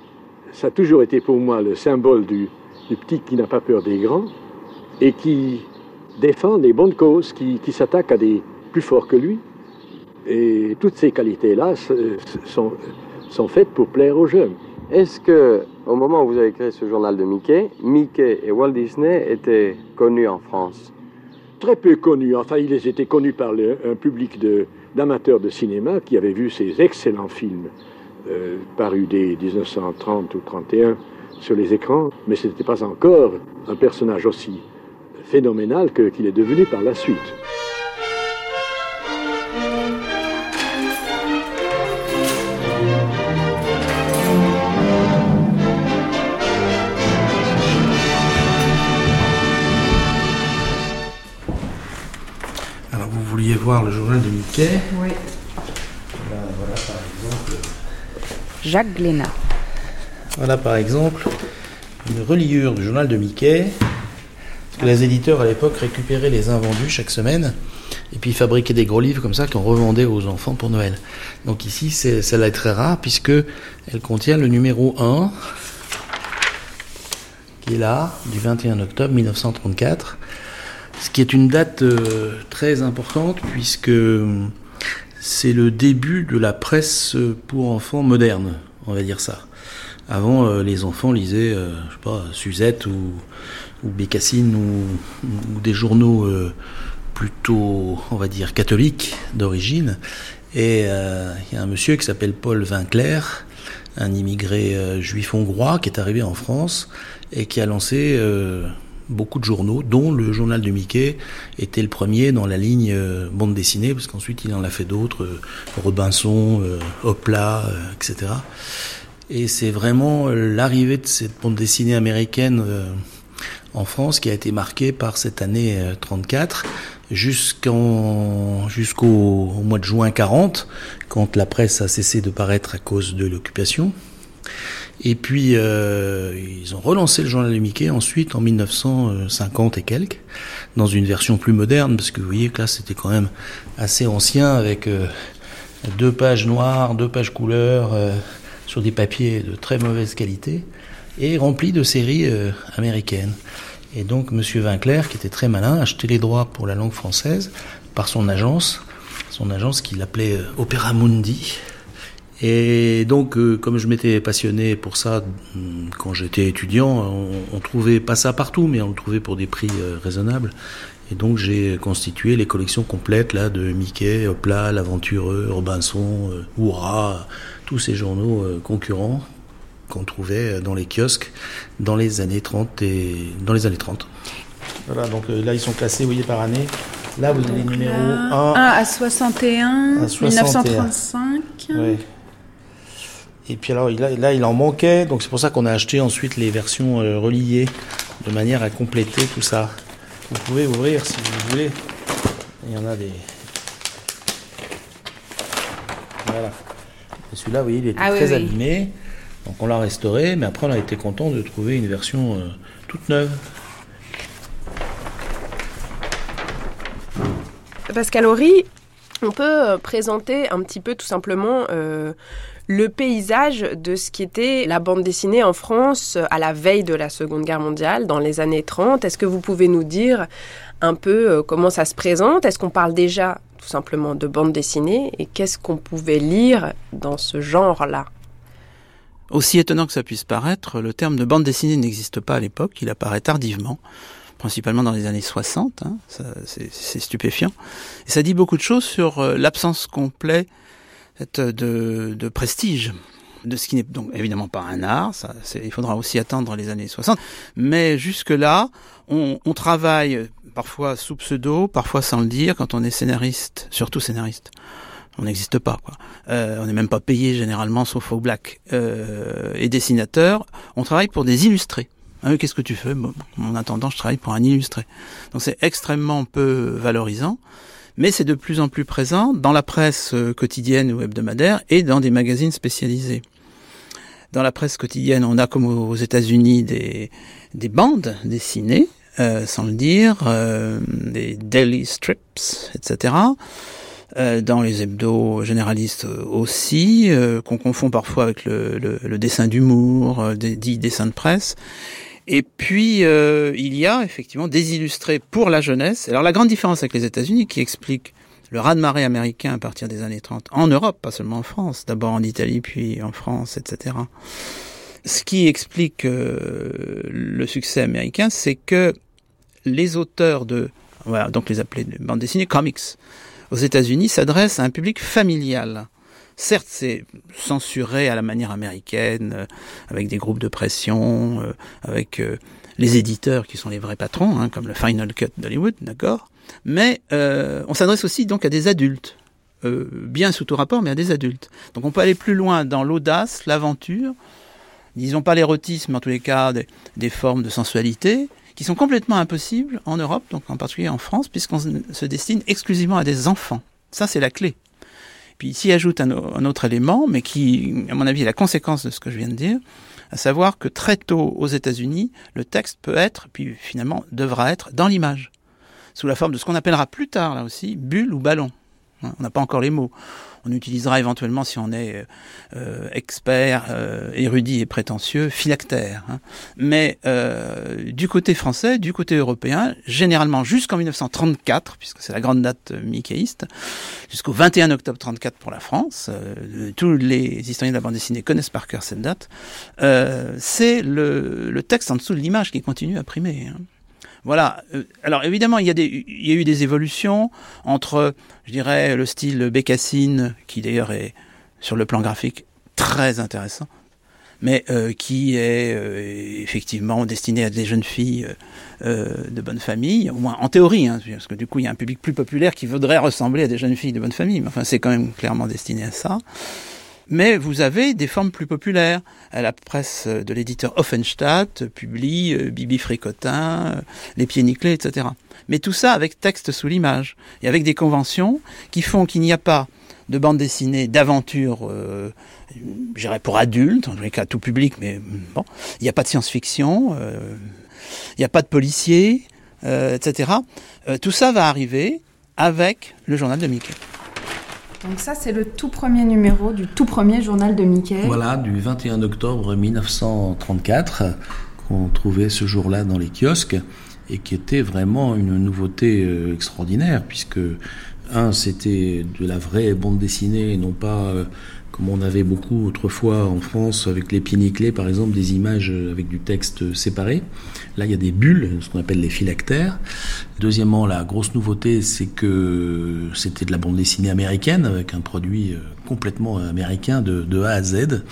ça a toujours été pour moi le symbole du, petit qui n'a pas peur des grands et qui défend des bonnes causes, qui, qui s'attaque à des plus forts que lui. Et toutes ces qualités-là sont, sont faites pour plaire aux jeunes. Est-ce que, au moment où vous avez créé ce journal de Mickey, Mickey et Walt Disney étaient connus en France? Très peu connus. Enfin, ils étaient connus par un public d'amateurs de cinéma qui avaient vu ces excellents films euh, paru dès 1930 ou 31 sur les écrans, mais ce n'était pas encore un personnage aussi phénoménal qu'il est devenu par la suite. Voir le journal de Mickey Oui. Jacques Glénat. Voilà par exemple une reliure du journal de Mickey. Parce que les éditeurs à l'époque récupéraient les invendus chaque semaine et puis fabriquaient des gros livres comme ça qu'on revendait aux enfants pour Noël. Donc ici, celle-là est très rare puisque elle contient le numéro 1 qui est là, du 21 octobre 1934. Ce qui est une date euh, très importante puisque c'est le début de la presse pour enfants moderne, on va dire ça. Avant, euh, les enfants lisaient, euh, je sais pas, Suzette ou, ou Bécassine ou, des journaux euh, plutôt, on va dire, catholiques d'origine. Et il y a un monsieur qui s'appelle Paul Vinclair, un immigré juif hongrois qui est arrivé en France et qui a lancé beaucoup de journaux, dont le journal de Mickey était le premier dans la ligne euh, bande dessinée, parce qu'ensuite il en a fait d'autres, euh, Robinson, euh, Hopla, etc. Et c'est vraiment l'arrivée de cette bande dessinée américaine en France qui a été marquée par cette année 34 jusqu'en jusqu'au mois de juin 40 quand la presse a cessé de paraître à cause de l'occupation Et puis, euh, ils ont relancé le journal de Mickey ensuite en 1950 et quelques, dans une version plus moderne, parce que vous voyez que là, c'était quand même assez ancien, avec euh, deux pages noires, deux pages couleurs, euh, sur des papiers de très mauvaise qualité, et rempli de séries américaines. Et donc, Monsieur Vinclair, qui était très malin, a acheté les droits pour la langue française par son agence, son agence qu'il appelait Opera Mundi. Et donc, euh, comme je m'étais passionné pour ça hum, quand j'étais étudiant, on, on trouvait pas ça partout, mais on le trouvait pour des prix euh, raisonnables. Et donc, j'ai constitué les collections complètes là de Mickey, Hopla, l'Aventureux, Robinson, euh, Hourra, tous ces journaux euh, concurrents qu'on trouvait dans les kiosques dans les années 30 et dans les années 30. Voilà, donc euh, là ils sont classés, vous voyez, par année. Là, vous avez les numéros 1 1 à 61, À 61. 1935. Ouais. Et puis alors là, il en manquait, donc c'est pour ça qu'on a acheté ensuite les versions euh, reliées, de manière à compléter tout ça. Vous pouvez ouvrir si vous voulez. Il y en a des... Voilà. Et celui-là, vous voyez, il était Ah très oui. abîmé, donc on l'a restauré, mais après on a été content de trouver une version euh, toute neuve. Pascal Horry, on peut euh, présenter un petit peu tout simplement euh, le paysage de ce qui était la bande dessinée en France à la veille de la Seconde Guerre mondiale, dans les années 30. Est-ce que vous pouvez nous dire un peu euh, comment ça se présente? Est-ce qu'on parle déjà tout simplement de bande dessinée? Et qu'est-ce qu'on pouvait lire dans ce genre-là? Aussi étonnant que ça puisse paraître, le terme de bande dessinée n'existe pas à l'époque, il apparaît tardivement, principalement dans les années 60, hein, c'est stupéfiant. Et ça dit beaucoup de choses sur euh, l'absence complète de, de prestige de ce qui n'est donc évidemment pas un art, ça, il faudra aussi attendre les années 60, mais jusque-là, on, on travaille parfois sous pseudo, parfois sans le dire, quand on est scénariste, surtout scénariste. On n'existe pas, quoi. Euh, on n'est même pas payé généralement, sauf au black. Euh, et dessinateur, on travaille pour des illustrés. Ah qu'est-ce que tu fais? Bon, En attendant, je travaille pour un illustré. Donc c'est extrêmement peu valorisant, mais c'est de plus en plus présent dans la presse euh, quotidienne ou hebdomadaire et dans des magazines spécialisés. Dans la presse quotidienne, on a comme aux États-Unis des, des bandes dessinées, euh, sans le dire, euh, des daily strips, etc. Euh, dans les hebdos généralistes aussi, euh, qu'on confond parfois avec le, le- le dessin d'humour, des dits dessins de presse. Et puis, euh, il y a effectivement des illustrés pour la jeunesse. Alors la grande différence avec les États-Unis qui explique le raz-de-marée américain à partir des années 30, en Europe, pas seulement en France, d'abord en Italie, puis en France, etc. Ce qui explique euh, le succès américain, c'est que les auteurs de, voilà, donc les appelés de bande dessinée, comics, aux États-Unis s'adressent à un public familial. Certes, c'est censuré à la manière américaine, euh, avec des groupes de pression, euh, avec euh, les éditeurs qui sont les vrais patrons, hein, comme le Final Cut d'Hollywood, d'accord? Mais on s'adresse aussi donc à des adultes, bien sous tout rapport, mais à des adultes. Donc on peut aller plus loin dans l'audace, l'aventure, disons pas l'érotisme, en tous les cas des, des formes de sensualité, qui sont complètement impossibles en Europe, donc en particulier en France, puisqu'on se destine exclusivement à des enfants. Ça, c'est la clé. Puis s'y ajoute un, autre élément, mais qui, à mon avis, est la conséquence de ce que je viens de dire, à savoir que très tôt aux États-Unis, le texte peut être, puis finalement devra être, dans l'image, sous la forme de ce qu'on appellera plus tard, là aussi, bulle ou ballon. Hein, On n'a pas encore les mots. On utilisera éventuellement, si on est euh, euh, expert, euh, érudit et prétentieux, phylactère. hein. Mais euh, du côté français, du côté européen, généralement jusqu'en 1934, puisque c'est la grande date mickeyiste, jusqu'au 21 octobre 34 pour la France, tous les historiens de la bande dessinée connaissent par cœur cette date, c'est le, le texte en dessous de l'image qui continue à primer. hein. Voilà. Euh, Alors évidemment, il y, a eu des évolutions entre, je dirais, le style Bécassine, qui d'ailleurs est sur le plan graphique très intéressant, mais euh, qui est euh, effectivement destiné à des jeunes filles de bonne famille, au moins en théorie, hein, parce que du coup il y a un public plus populaire qui voudrait ressembler à des jeunes filles de bonne famille, mais enfin c'est quand même clairement destiné à ça. Mais vous avez des formes plus populaires. Euh, La presse de l'éditeur Offenstadt publie euh, Bibi Fricotin, euh, Les Pieds Nickelés, etc. Mais tout ça avec texte sous l'image et avec des conventions qui font qu'il n'y a pas de bande dessinée d'aventure, euh, je dirais pour adultes, en tous les cas tout public, mais bon, il n'y a pas de science-fiction, euh, il n'y a pas de policiers, euh, etc. Euh, tout ça va arriver avec le journal de Mickey. Donc ça, c'est le tout premier numéro du tout premier journal de Mickey. Voilà, du 21 octobre 1934, qu'on trouvait ce jour-là dans les kiosques, et qui était vraiment une nouveauté euh, extraordinaire, puisque, un, c'était de la vraie bande dessinée, et non pas, euh, comme on avait beaucoup autrefois en France, avec les pieds nickelés, par exemple, des images avec du texte séparé. Là, il y a des bulles, ce qu'on appelle les phylactères. Deuxièmement, la grosse nouveauté, c'est que c'était de la bande dessinée américaine, avec un produit euh, complètement américain de, A à Z.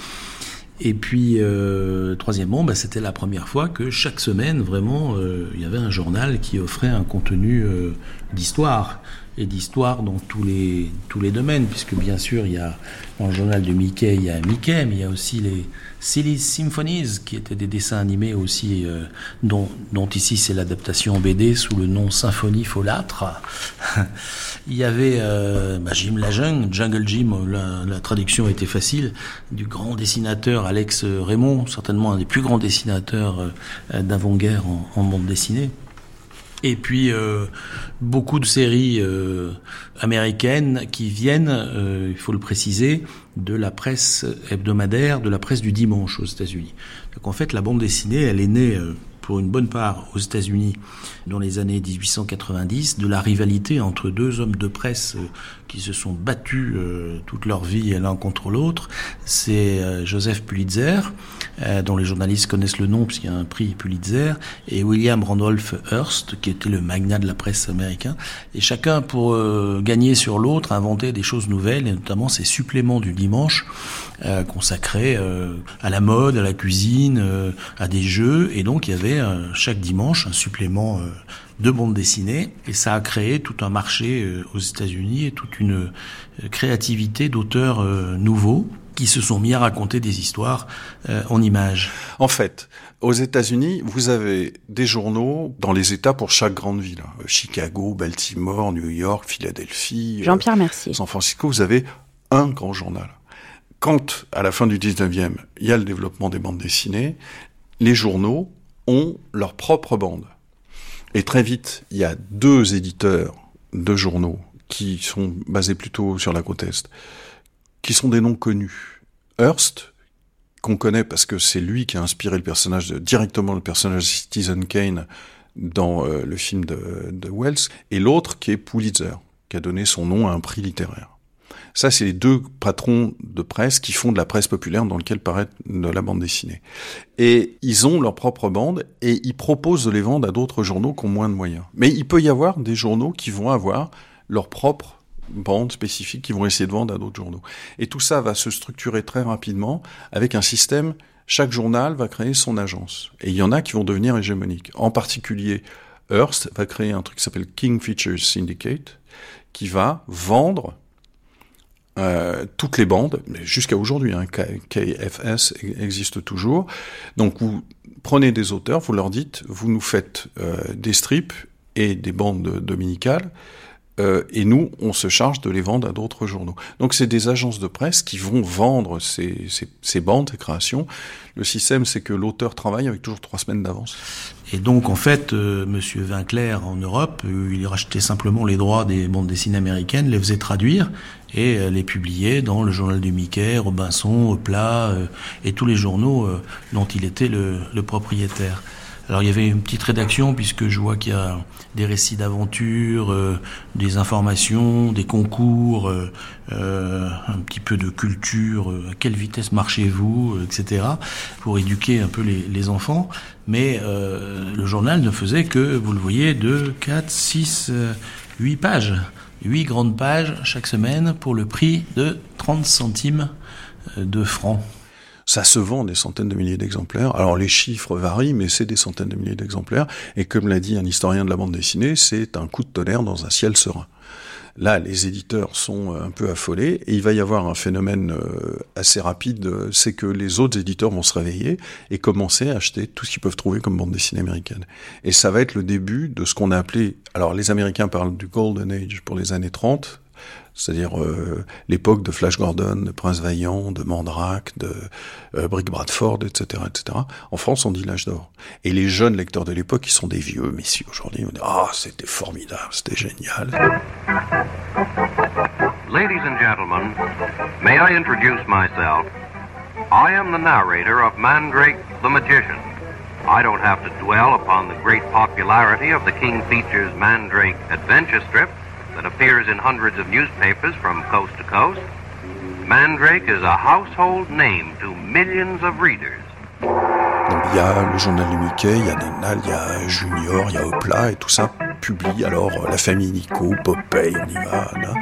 Et puis, euh, troisièmement, bah, c'était la première fois que chaque semaine, vraiment, euh, il y avait un journal qui offrait un contenu d'histoire et d'histoire dans tous les tous les domaines, puisque bien sûr, il y a dans le journal de Mickey, il y a Mickey, mais il y a aussi les Silly Symphonies, qui étaient des dessins animés aussi, euh, dont, dont ici c'est l'adaptation en BD sous le nom Symphonie Folâtre. il y avait euh, bah, Jim la Jungle, Jim, la, la traduction était facile, du grand dessinateur Alex Raymond, certainement un des plus grands dessinateurs euh, d'avant-guerre en, en bande dessinée. Et puis euh, beaucoup de séries euh, américaines qui viennent, euh, il faut le préciser, de la presse hebdomadaire, de la presse du dimanche aux États-Unis. Donc en fait, la bande dessinée, elle est née euh, pour une bonne part aux États-Unis dans les années 1890 de la rivalité entre deux hommes de presse euh, qui se sont battus euh, toute leur vie l'un contre l'autre. C'est euh, Joseph Pulitzer, dont les journalistes connaissent le nom puisqu'il y a un prix Pulitzer, et William Randolph Hearst, qui était le magnat de la presse américain. Et chacun, pour gagner sur l'autre, inventait des choses nouvelles, et notamment ces suppléments du dimanche consacrés à la mode, à la cuisine, à des jeux. Et donc il y avait chaque dimanche un supplément de bande dessinée. Et ça a créé tout un marché euh, aux États-Unis et toute une euh, créativité d'auteurs euh, nouveaux qui se sont mis à raconter des histoires euh, en images. En fait, aux États-Unis, vous avez des journaux dans les États pour chaque grande ville. Euh, Chicago, Baltimore, New York, Philadelphie, euh, Jean-Pierre Mercier. San Francisco, vous avez un grand journal. Quand, à la fin du 19e, il y a le développement des bandes dessinées, les journaux ont leur propre bande. Et très vite, il y a deux éditeurs de journaux qui sont basés plutôt sur la côte qui sont des noms connus. Hearst, qu'on connaît parce que c'est lui qui a inspiré le personnage de, directement le personnage de Citizen Kane dans euh, le film de, de Wells, et l'autre qui est Pulitzer, qui a donné son nom à un prix littéraire. Ça, c'est les deux patrons de presse qui font de la presse populaire dans lequel paraît de la bande dessinée. Et ils ont leur propre bande et ils proposent de les vendre à d'autres journaux qui ont moins de moyens. Mais il peut y avoir des journaux qui vont avoir leur propre bande spécifique qui vont essayer de vendre à d'autres journaux. Et tout ça va se structurer très rapidement avec un système, chaque journal va créer son agence. Et il y en a qui vont devenir hégémoniques. En particulier, Hearst va créer un truc qui s'appelle King Features Syndicate, qui va vendre euh, toutes les bandes, jusqu'à aujourd'hui, hein, KFS existe toujours. Donc vous prenez des auteurs, vous leur dites, vous nous faites euh, des strips et des bandes dominicales, euh, et nous, on se charge de les vendre à d'autres journaux. Donc c'est des agences de presse qui vont vendre ces, ces, ces bandes, ces créations. Le système, c'est que l'auteur travaille avec toujours trois semaines d'avance. Et donc, en fait, euh, Monsieur Vinclair, en Europe, euh, il rachetait simplement les droits des bandes dessinées américaines, les faisait traduire et euh, les publiait dans le journal du Mickey, Robinson, Plat euh, et tous les journaux dont il était le, le propriétaire. Alors il y avait une petite rédaction puisque je vois qu'il y a des récits d'aventure, euh, des informations, des concours, euh, euh, un petit peu de culture, à quelle vitesse marchez-vous, etc. pour éduquer un peu les, enfants. Mais le journal ne faisait que, vous le voyez, 2, 4, 6, 8 pages. 8 grandes pages chaque semaine pour le prix de 30 centimes de francs. Ça se vend des centaines de milliers d'exemplaires. Alors les chiffres varient, mais c'est des centaines de milliers d'exemplaires. Et comme l'a dit un historien de la bande dessinée, c'est un coup de tonnerre dans un ciel serein. Là, les éditeurs sont un peu affolés et il va y avoir un phénomène euh, assez rapide, euh, c'est que les autres éditeurs vont se réveiller et commencer à acheter tout ce qu'ils peuvent trouver comme bande dessinée américaine. Et ça va être le début de ce qu'on a appelé, alors les Américains parlent du Golden Age pour les années 30, C'est-à-dire euh, l'époque de Flash Gordon, de Prince Vaillant, de Mandrake, de euh, Brick Bradford, etc., etc. En France, on dit l'âge d'or. Et les jeunes lecteurs de l'époque, qui sont des vieux messieurs aujourd'hui, on dit ah c'était formidable, c'était génial. Ladies and gentlemen, may I introduce myself? I am the narrator of Mandrake the Magician. I don't have to dwell upon the great popularity of the King Features Mandrake adventure strip that appears in hundreds of newspapers from coast to coast. Mandrake is a household name to millions of readers. Donc il y a le journal de Mickey, il y a Nenal, il y a Junior, il y a Hopla et tout ça publie alors euh, la famille Nico, Popeye, on y va, là.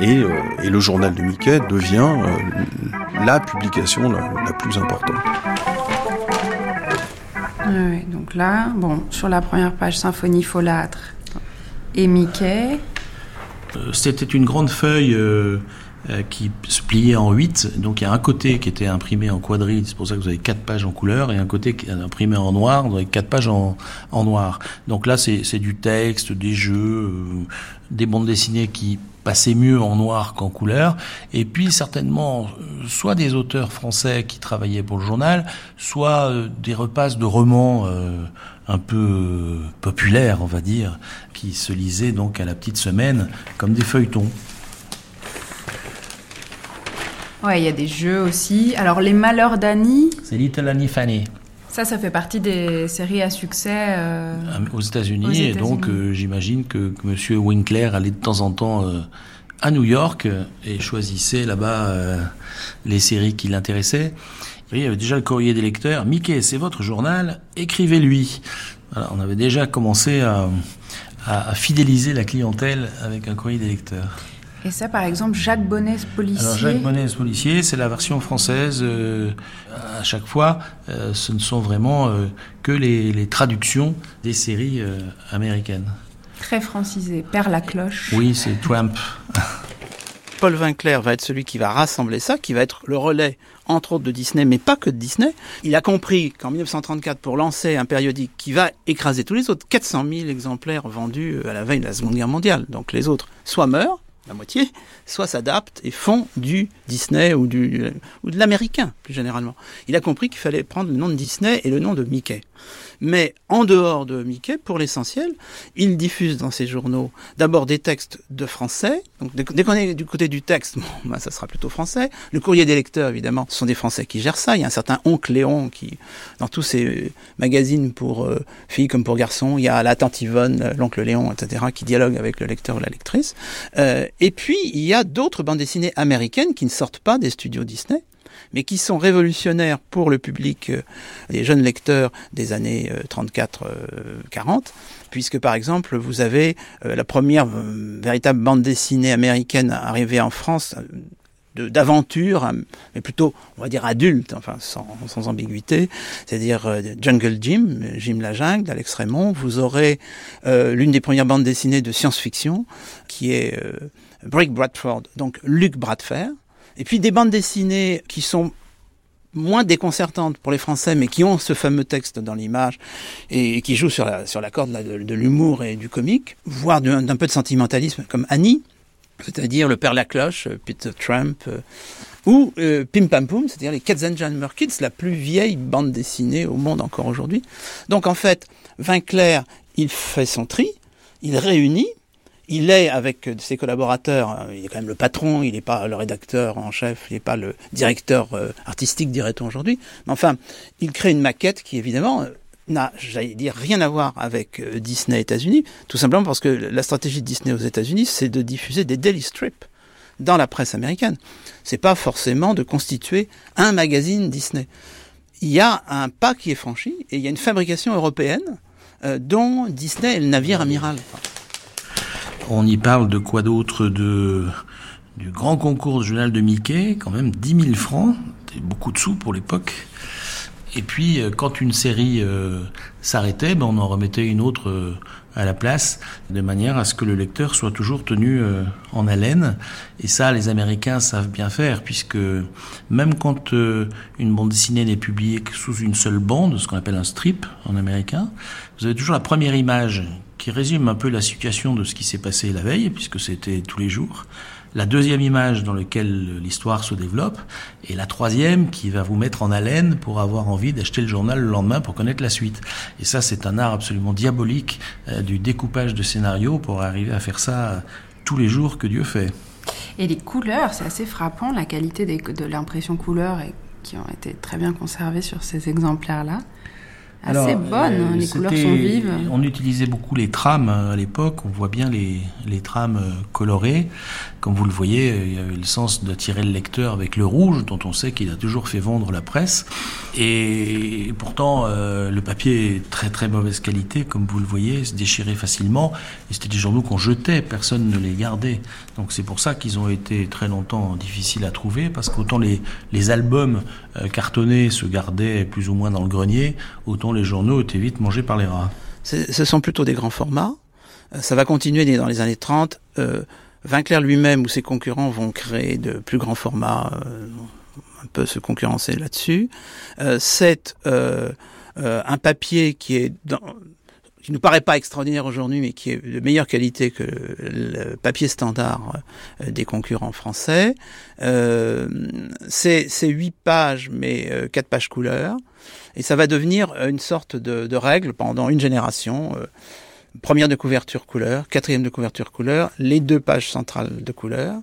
Et, euh, et, le journal de Mickey devient euh, la publication la, la, plus importante. Ouais, donc là, bon, sur la première page symphonie folâtre et Mickey. C'était une grande feuille euh, qui se pliait en 8. Donc il y a un côté qui était imprimé en quadrille, c'est pour ça que vous avez quatre pages en couleur, et un côté qui est imprimé en noir, vous avez quatre pages en, noir. Donc là c'est du texte, des jeux, euh, des bandes dessinées qui passaient mieux en noir qu'en couleur, et puis certainement euh, soit des auteurs français qui travaillaient pour le journal, soit des repasses de romans un peu populaires, on va dire, qui se lisaient donc à la petite semaine comme des feuilletons. Ouais, il y a des jeux aussi. Alors, Les Malheurs d'Annie. C'est Little Annie Fanny. Ça, ça fait partie des séries à succès. Euh, aux États-Unis. et donc, euh, j'imagine que, que M. Winkler allait de temps en temps euh, à New York et choisissait là-bas les séries qui l'intéressaient. Il y avait déjà le courrier des lecteurs. Mickey, c'est votre journal, écrivez-lui. Voilà, on avait déjà commencé à, à, à fidéliser la clientèle avec un courrier des lecteurs. Et ça, par exemple, Jacques Bonnet, policier. Alors, Jacques Bonnet, policier, c'est la version française. Euh, à chaque fois, euh, ce ne sont vraiment euh, que les, les, traductions des séries américaines. Très francisé. Père la cloche. Oui, c'est Twamp. Paul Vinclair va être celui qui va rassembler ça, qui va être le relais, entre autres, de Disney, mais pas que de Disney. Il a compris qu'en 1934, pour lancer un périodique qui va écraser tous les autres, 400 000 exemplaires vendus à la veille de la Seconde Guerre mondiale. Donc les autres soit meurent, la moitié, soit s'adaptent et font du Disney ou, du, ou de l'américain, plus généralement. Il a compris qu'il fallait prendre le nom de Disney et le nom de Mickey. Mais en dehors de Mickey, pour l'essentiel, il diffuse dans ses journaux d'abord des textes de français. Donc dès qu'on est du côté du texte, ben, ça sera plutôt français. Le courrier des lecteurs, évidemment, ce sont des Français qui gèrent ça. Il y a un certain oncle Léon qui, dans tous ses magazines pour euh, filles comme pour garçons, il y a la tante Yvonne, euh, l'oncle Léon, etc., qui dialogue avec le lecteur ou la lectrice. Euh, et puis, il y a d'autres bandes dessinées américaines qui ne sortent pas des studios Disney mais qui sont révolutionnaires pour le public euh, des jeunes lecteurs des années 34-40, euh, puisque par exemple vous avez euh, la première véritable bande dessinée américaine arrivée en France d'aventure, mais plutôt, on va dire, adulte, enfin, sans, ambiguïté, c'est-à-dire Jungle Jim, Jim la jungle, d'Alex Raymond. Vous aurez euh, l'une des premières bandes dessinées de science-fiction, qui est euh, Brick Bradford, donc Luc Bradford, et puis des bandes dessinées qui sont moins déconcertantes pour les Français, mais qui ont ce fameux texte dans l'image et qui jouent sur la, sur la corde de, l'humour et du comique, voire d'un peu de sentimentalisme, comme Annie, c'est-à-dire le Père la Cloche, Peter Trump, euh, ou euh, Pim Pam Poum, c'est-à-dire les Katzenjammer Kids, la plus vieille bande dessinée au monde encore aujourd'hui. Donc en fait, Vinclair, il fait son tri, il réunit, il est avec ses collaborateurs, il est quand même le patron, il n'est pas le rédacteur en chef, il n'est pas le directeur euh, artistique, dirait-on aujourd'hui. Mais enfin, il crée une maquette qui évidemment euh, n'a, j'allais dire, rien à voir avec euh, Disney États-Unis, tout simplement parce que la stratégie de Disney aux États-Unis, c'est de diffuser des daily strips dans la presse américaine. C'est pas forcément de constituer un magazine Disney. Il y a un pas qui est franchi et il y a une fabrication européenne dont Disney est le navire amiral. On y parle de quoi d'autre de du grand concours du journal de Mickey, quand même 10 000 francs, beaucoup de sous pour l'époque. Et puis, euh, quand une série euh, s'arrêtait, ben, on en remettait une autre euh, à la place, de manière à ce que le lecteur soit toujours tenu en haleine. Et ça, les Américains savent bien faire, puisque même quand une bande dessinée n'est publiée que sous une seule bande, ce qu'on appelle un strip en américain, vous avez toujours la première image qui résume un peu la situation de ce qui s'est passé la veille, puisque c'était tous les jours. la deuxième image dans laquelle l'histoire se développe, et la troisième qui va vous mettre en haleine pour avoir envie d'acheter le journal le lendemain pour connaître la suite. Et ça, c'est un art absolument diabolique euh, du découpage de scénario pour arriver à faire ça euh, tous les jours que Dieu fait. Et les couleurs, c'est assez frappant, la qualité de l'impression couleur qui ont été très bien conservées sur ces exemplaires-là. Assez Alors, euh, hein, les couleurs sont vives. On utilisait beaucoup les trames euh, à l'époque. On voit bien les, les trames euh, colorées. Comme vous le voyez, euh, il y avait le sens d'attirer le lecteur avec le rouge, dont on sait qu'il a toujours fait vendre la presse. Et pourtant, euh, le papier est très très mauvaise qualité, comme vous le voyez, se déchirait facilement. Et c'était des journaux qu'on jetait, personne ne les gardait. Donc c'est pour ça qu'ils ont été très longtemps difficiles à trouver, parce qu'autant les, les albums cartonnés se gardaient plus ou moins dans le grenier, autant les journaux étaient vite mangés par les rats. Ce sont plutôt des grands formats. Euh, Ça va continuer dans les années 30. Euh, Vinclair lui-même ou ses concurrents vont créer de plus grands formats, euh, un peu se concurrencer là-dessus. Euh, c'est euh, euh, un papier qui est dans, qui nous paraît pas extraordinaire aujourd'hui, mais qui est de meilleure qualité que le papier standard euh, des concurrents français. Euh, c'est huit pages, mais euh, quatre pages couleur. Et ça va devenir euh, une sorte de, de règle pendant une génération. première de couverture couleur, quatrième de couverture couleur, les deux pages centrales de couleur,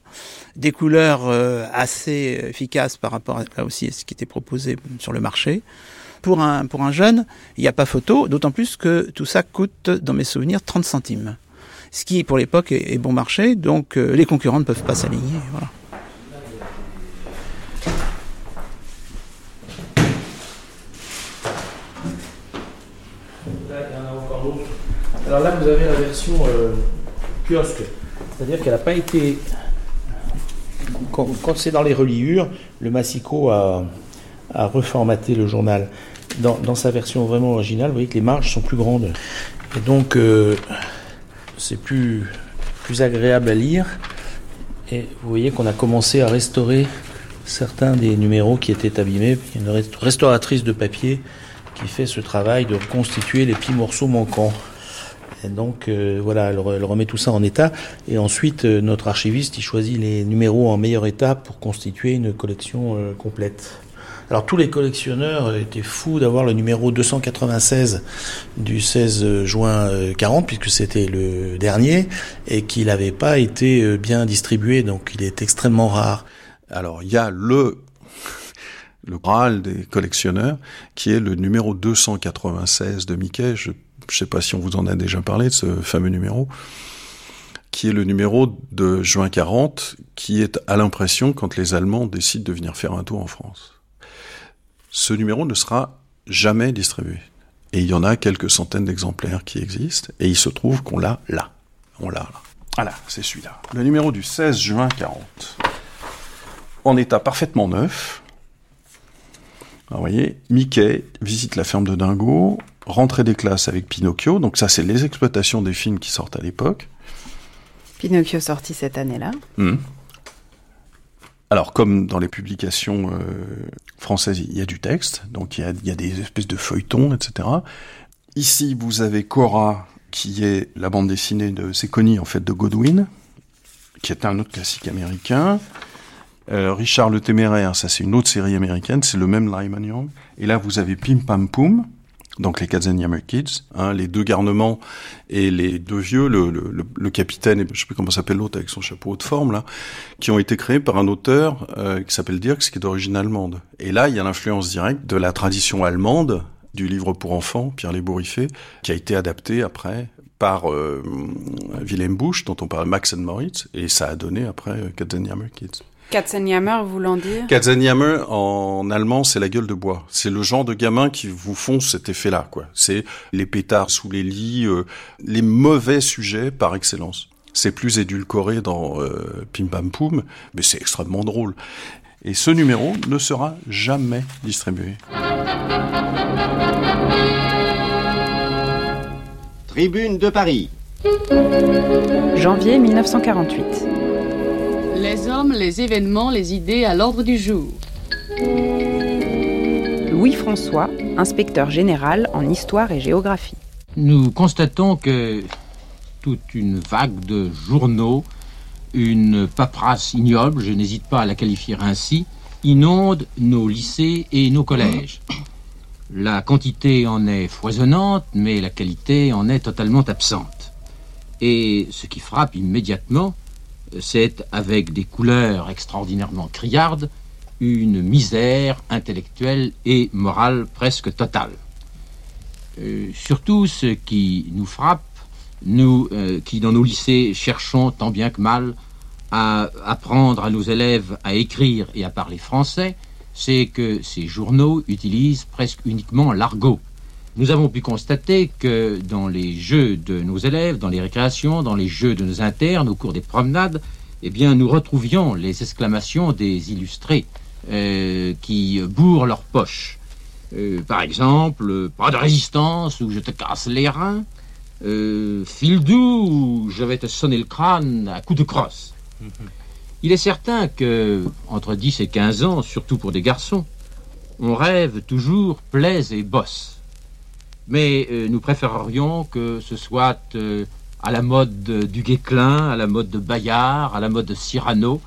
des couleurs assez efficaces par rapport à, là aussi à ce qui était proposé sur le marché. Pour un, pour un jeune, il n'y a pas photo, d'autant plus que tout ça coûte, dans mes souvenirs, 30 centimes. Ce qui, pour l'époque, est, bon marché, donc euh, les concurrents ne peuvent pas s'aligner. Voilà. Alors là, vous avez la version euh, kiosque. C'est-à-dire qu'elle n'a pas été. Quand, c'est dans les reliures, le Massico a, a reformaté le journal. Dans, sa version vraiment originale, vous voyez que les marges sont plus grandes. Et donc, euh, c'est plus, plus agréable à lire. Et vous voyez qu'on a commencé à restaurer certains des numéros qui étaient abîmés. Il y a une rest- restauratrice de papier qui fait ce travail de reconstituer les petits morceaux manquants. Et donc euh, voilà, elle, re- elle remet tout ça en état. Et ensuite, euh, notre archiviste, il choisit les numéros en meilleur état pour constituer une collection complète. Alors tous les collectionneurs euh, étaient fous d'avoir le numéro 296 du 16 juin euh, 40, puisque c'était le dernier, et qu'il n'avait pas été euh, bien distribué, donc il est extrêmement rare. Alors, il y a le, le Graal des collectionneurs, qui est le numéro 296 de Mickey. Je ne sais pas si on vous en a déjà parlé de ce fameux numéro, qui est le numéro de juin 40, qui est à l'impression quand les Allemands décident de venir faire un tour en France. Ce numéro ne sera jamais distribué. Et il y en a quelques centaines d'exemplaires qui existent, et il se trouve qu'on l'a là. On l'a là. Voilà, c'est celui-là. Le numéro du 16 juin 40 en état parfaitement neuf. Alors, vous voyez, Mickey visite la ferme de Dingo, rentrée des classes avec Pinocchio. Donc ça, c'est les exploitations des films qui sortent à l'époque. Pinocchio sorti cette année-là. Hmm. Alors, comme dans les publications euh, françaises, il y a du texte, donc il y a, il y a des espèces de feuilletons, etc. Ici, vous avez Cora, qui est la bande dessinée de Connie, en fait, de Godwin, qui est un autre classique américain. Euh, Richard le Téméraire, ça c'est une autre série américaine, c'est le même Lyman Young. Et là, vous avez Pim Pam Poum, donc les Katzenjammer Kids, hein, les deux garnements et les deux vieux, le, le, le, capitaine, et je sais plus comment s'appelle l'autre avec son chapeau de forme là, qui ont été créés par un auteur euh, qui s'appelle Dirks, qui est d'origine allemande. Et là, il y a l'influence directe de la tradition allemande du livre pour enfants, Pierre Lébouriffé, qui a été adapté après par euh, Wilhelm Busch, dont on parle Max and Moritz, et ça a donné après euh, Kids. Katzenjammer voulant dire? Katzenjammer en allemand, c'est la gueule de bois. C'est le genre de gamin qui vous font cet effet-là, quoi. C'est les pétards sous les lits, euh, les mauvais sujets par excellence. C'est plus édulcoré dans euh, Pim Pam Poum, mais c'est extrêmement drôle. Et ce numéro ne sera jamais distribué. Tribune de Paris. Janvier 1948. Les hommes, les événements, les idées à l'ordre du jour. Louis François, inspecteur général en histoire et géographie. Nous constatons que toute une vague de journaux une paperasse ignoble, je n'hésite pas à la qualifier ainsi, inonde nos lycées et nos collèges. La quantité en est foisonnante, mais la qualité en est totalement absente. Et ce qui frappe immédiatement, c'est, avec des couleurs extraordinairement criardes, une misère intellectuelle et morale presque totale. Euh, surtout ce qui nous frappe, nous euh, qui dans nos lycées cherchons tant bien que mal à apprendre à nos élèves à écrire et à parler français, c'est que ces journaux utilisent presque uniquement l'argot. Nous avons pu constater que dans les jeux de nos élèves, dans les récréations, dans les jeux de nos internes, au cours des promenades, eh bien, nous retrouvions les exclamations des illustrés euh, qui bourrent leurs poches. Euh, par exemple, pas de résistance ou je te casse les reins. Euh, fil doux ou je vais te sonner le crâne à coups de crosse. Il est certain que, entre 10 et 15 ans, surtout pour des garçons, on rêve toujours plaise et bosse. Mais euh, nous préférerions que ce soit euh, à la mode du Guéclin, à la mode de Bayard, à la mode de Cyrano,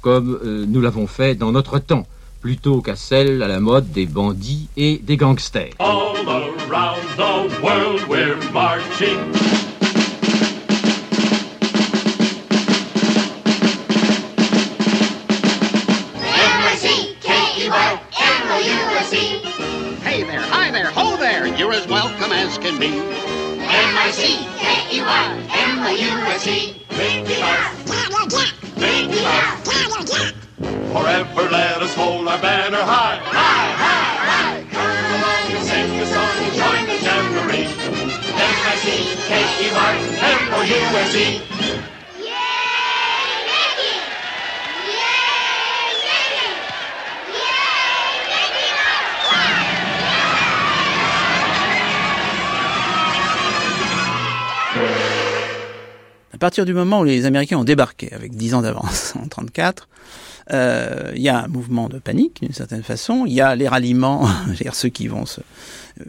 comme euh, nous l'avons fait dans notre temps, plutôt qu'à celle à la mode des bandits et des gangsters. All around the world we're marching. As can be. M-I-C-K-E-Y-M-O-U-S-E. Mickey Mouse. Mickey Mouse. Forever let us hold our banner high. High, high, high. Come along and sing the song and join the jamboree. M-I-C-K-E-Y-M-O-U-S-E. Partir du moment où les Américains ont débarqué, avec 10 ans d'avance, en 34, euh, il y a un mouvement de panique, d'une certaine façon. Il y a les ralliements, c'est-à-dire ceux qui vont se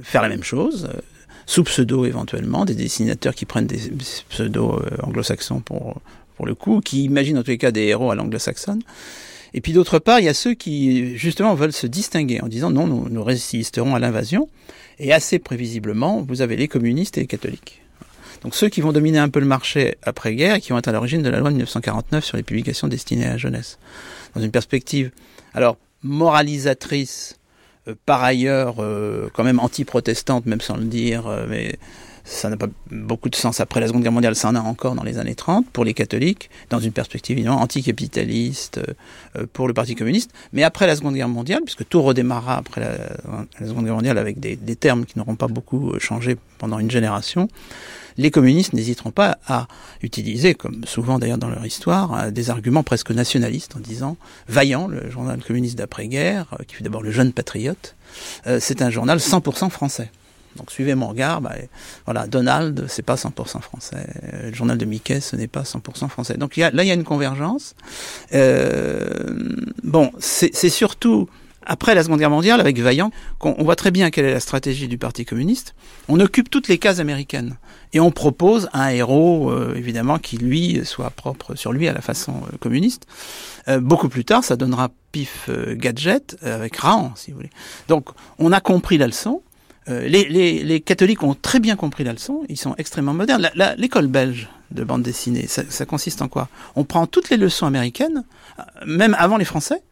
faire la même chose, euh, sous pseudo éventuellement, des dessinateurs qui prennent des pseudos euh, anglo-saxons pour, pour le coup, qui imaginent en tous les cas des héros à l'anglo-saxonne. Et puis d'autre part, il y a ceux qui justement veulent se distinguer en disant non, nous, nous résisterons à l'invasion. Et assez prévisiblement, vous avez les communistes et les catholiques. Donc ceux qui vont dominer un peu le marché après-guerre et qui vont être à l'origine de la loi de 1949 sur les publications destinées à la jeunesse. Dans une perspective, alors, moralisatrice, euh, par ailleurs, euh, quand même anti-protestante, même sans le dire, euh, mais ça n'a pas beaucoup de sens après la Seconde Guerre mondiale, ça en a encore dans les années 30 pour les catholiques, dans une perspective évidemment anticapitaliste euh, pour le Parti communiste. Mais après la Seconde Guerre mondiale, puisque tout redémarra après la, la Seconde Guerre mondiale avec des, des termes qui n'auront pas beaucoup changé pendant une génération, les communistes n'hésiteront pas à utiliser, comme souvent d'ailleurs dans leur histoire, des arguments presque nationalistes en disant Vaillant, le journal communiste d'après-guerre, qui fut d'abord le Jeune Patriote, euh, c'est un journal 100% français. Donc suivez mon regard, bah, voilà, Donald, c'est pas 100% français. Le journal de Mickey, ce n'est pas 100% français. Donc y a, là, il y a une convergence. Euh, bon, c'est surtout après la Seconde Guerre mondiale, avec Vaillant, qu'on voit très bien quelle est la stratégie du Parti communiste. On occupe toutes les cases américaines et on propose un héros, euh, évidemment, qui lui soit propre sur lui à la façon euh, communiste. Euh, beaucoup plus tard, ça donnera pif gadget avec Raon, si vous voulez. Donc, on a compris la leçon. Les, les, les, catholiques ont très bien compris la leçon, ils sont extrêmement modernes. L'école belge de bande dessinée, ça, ça consiste en quoi? On prend toutes les leçons américaines, même avant les Français,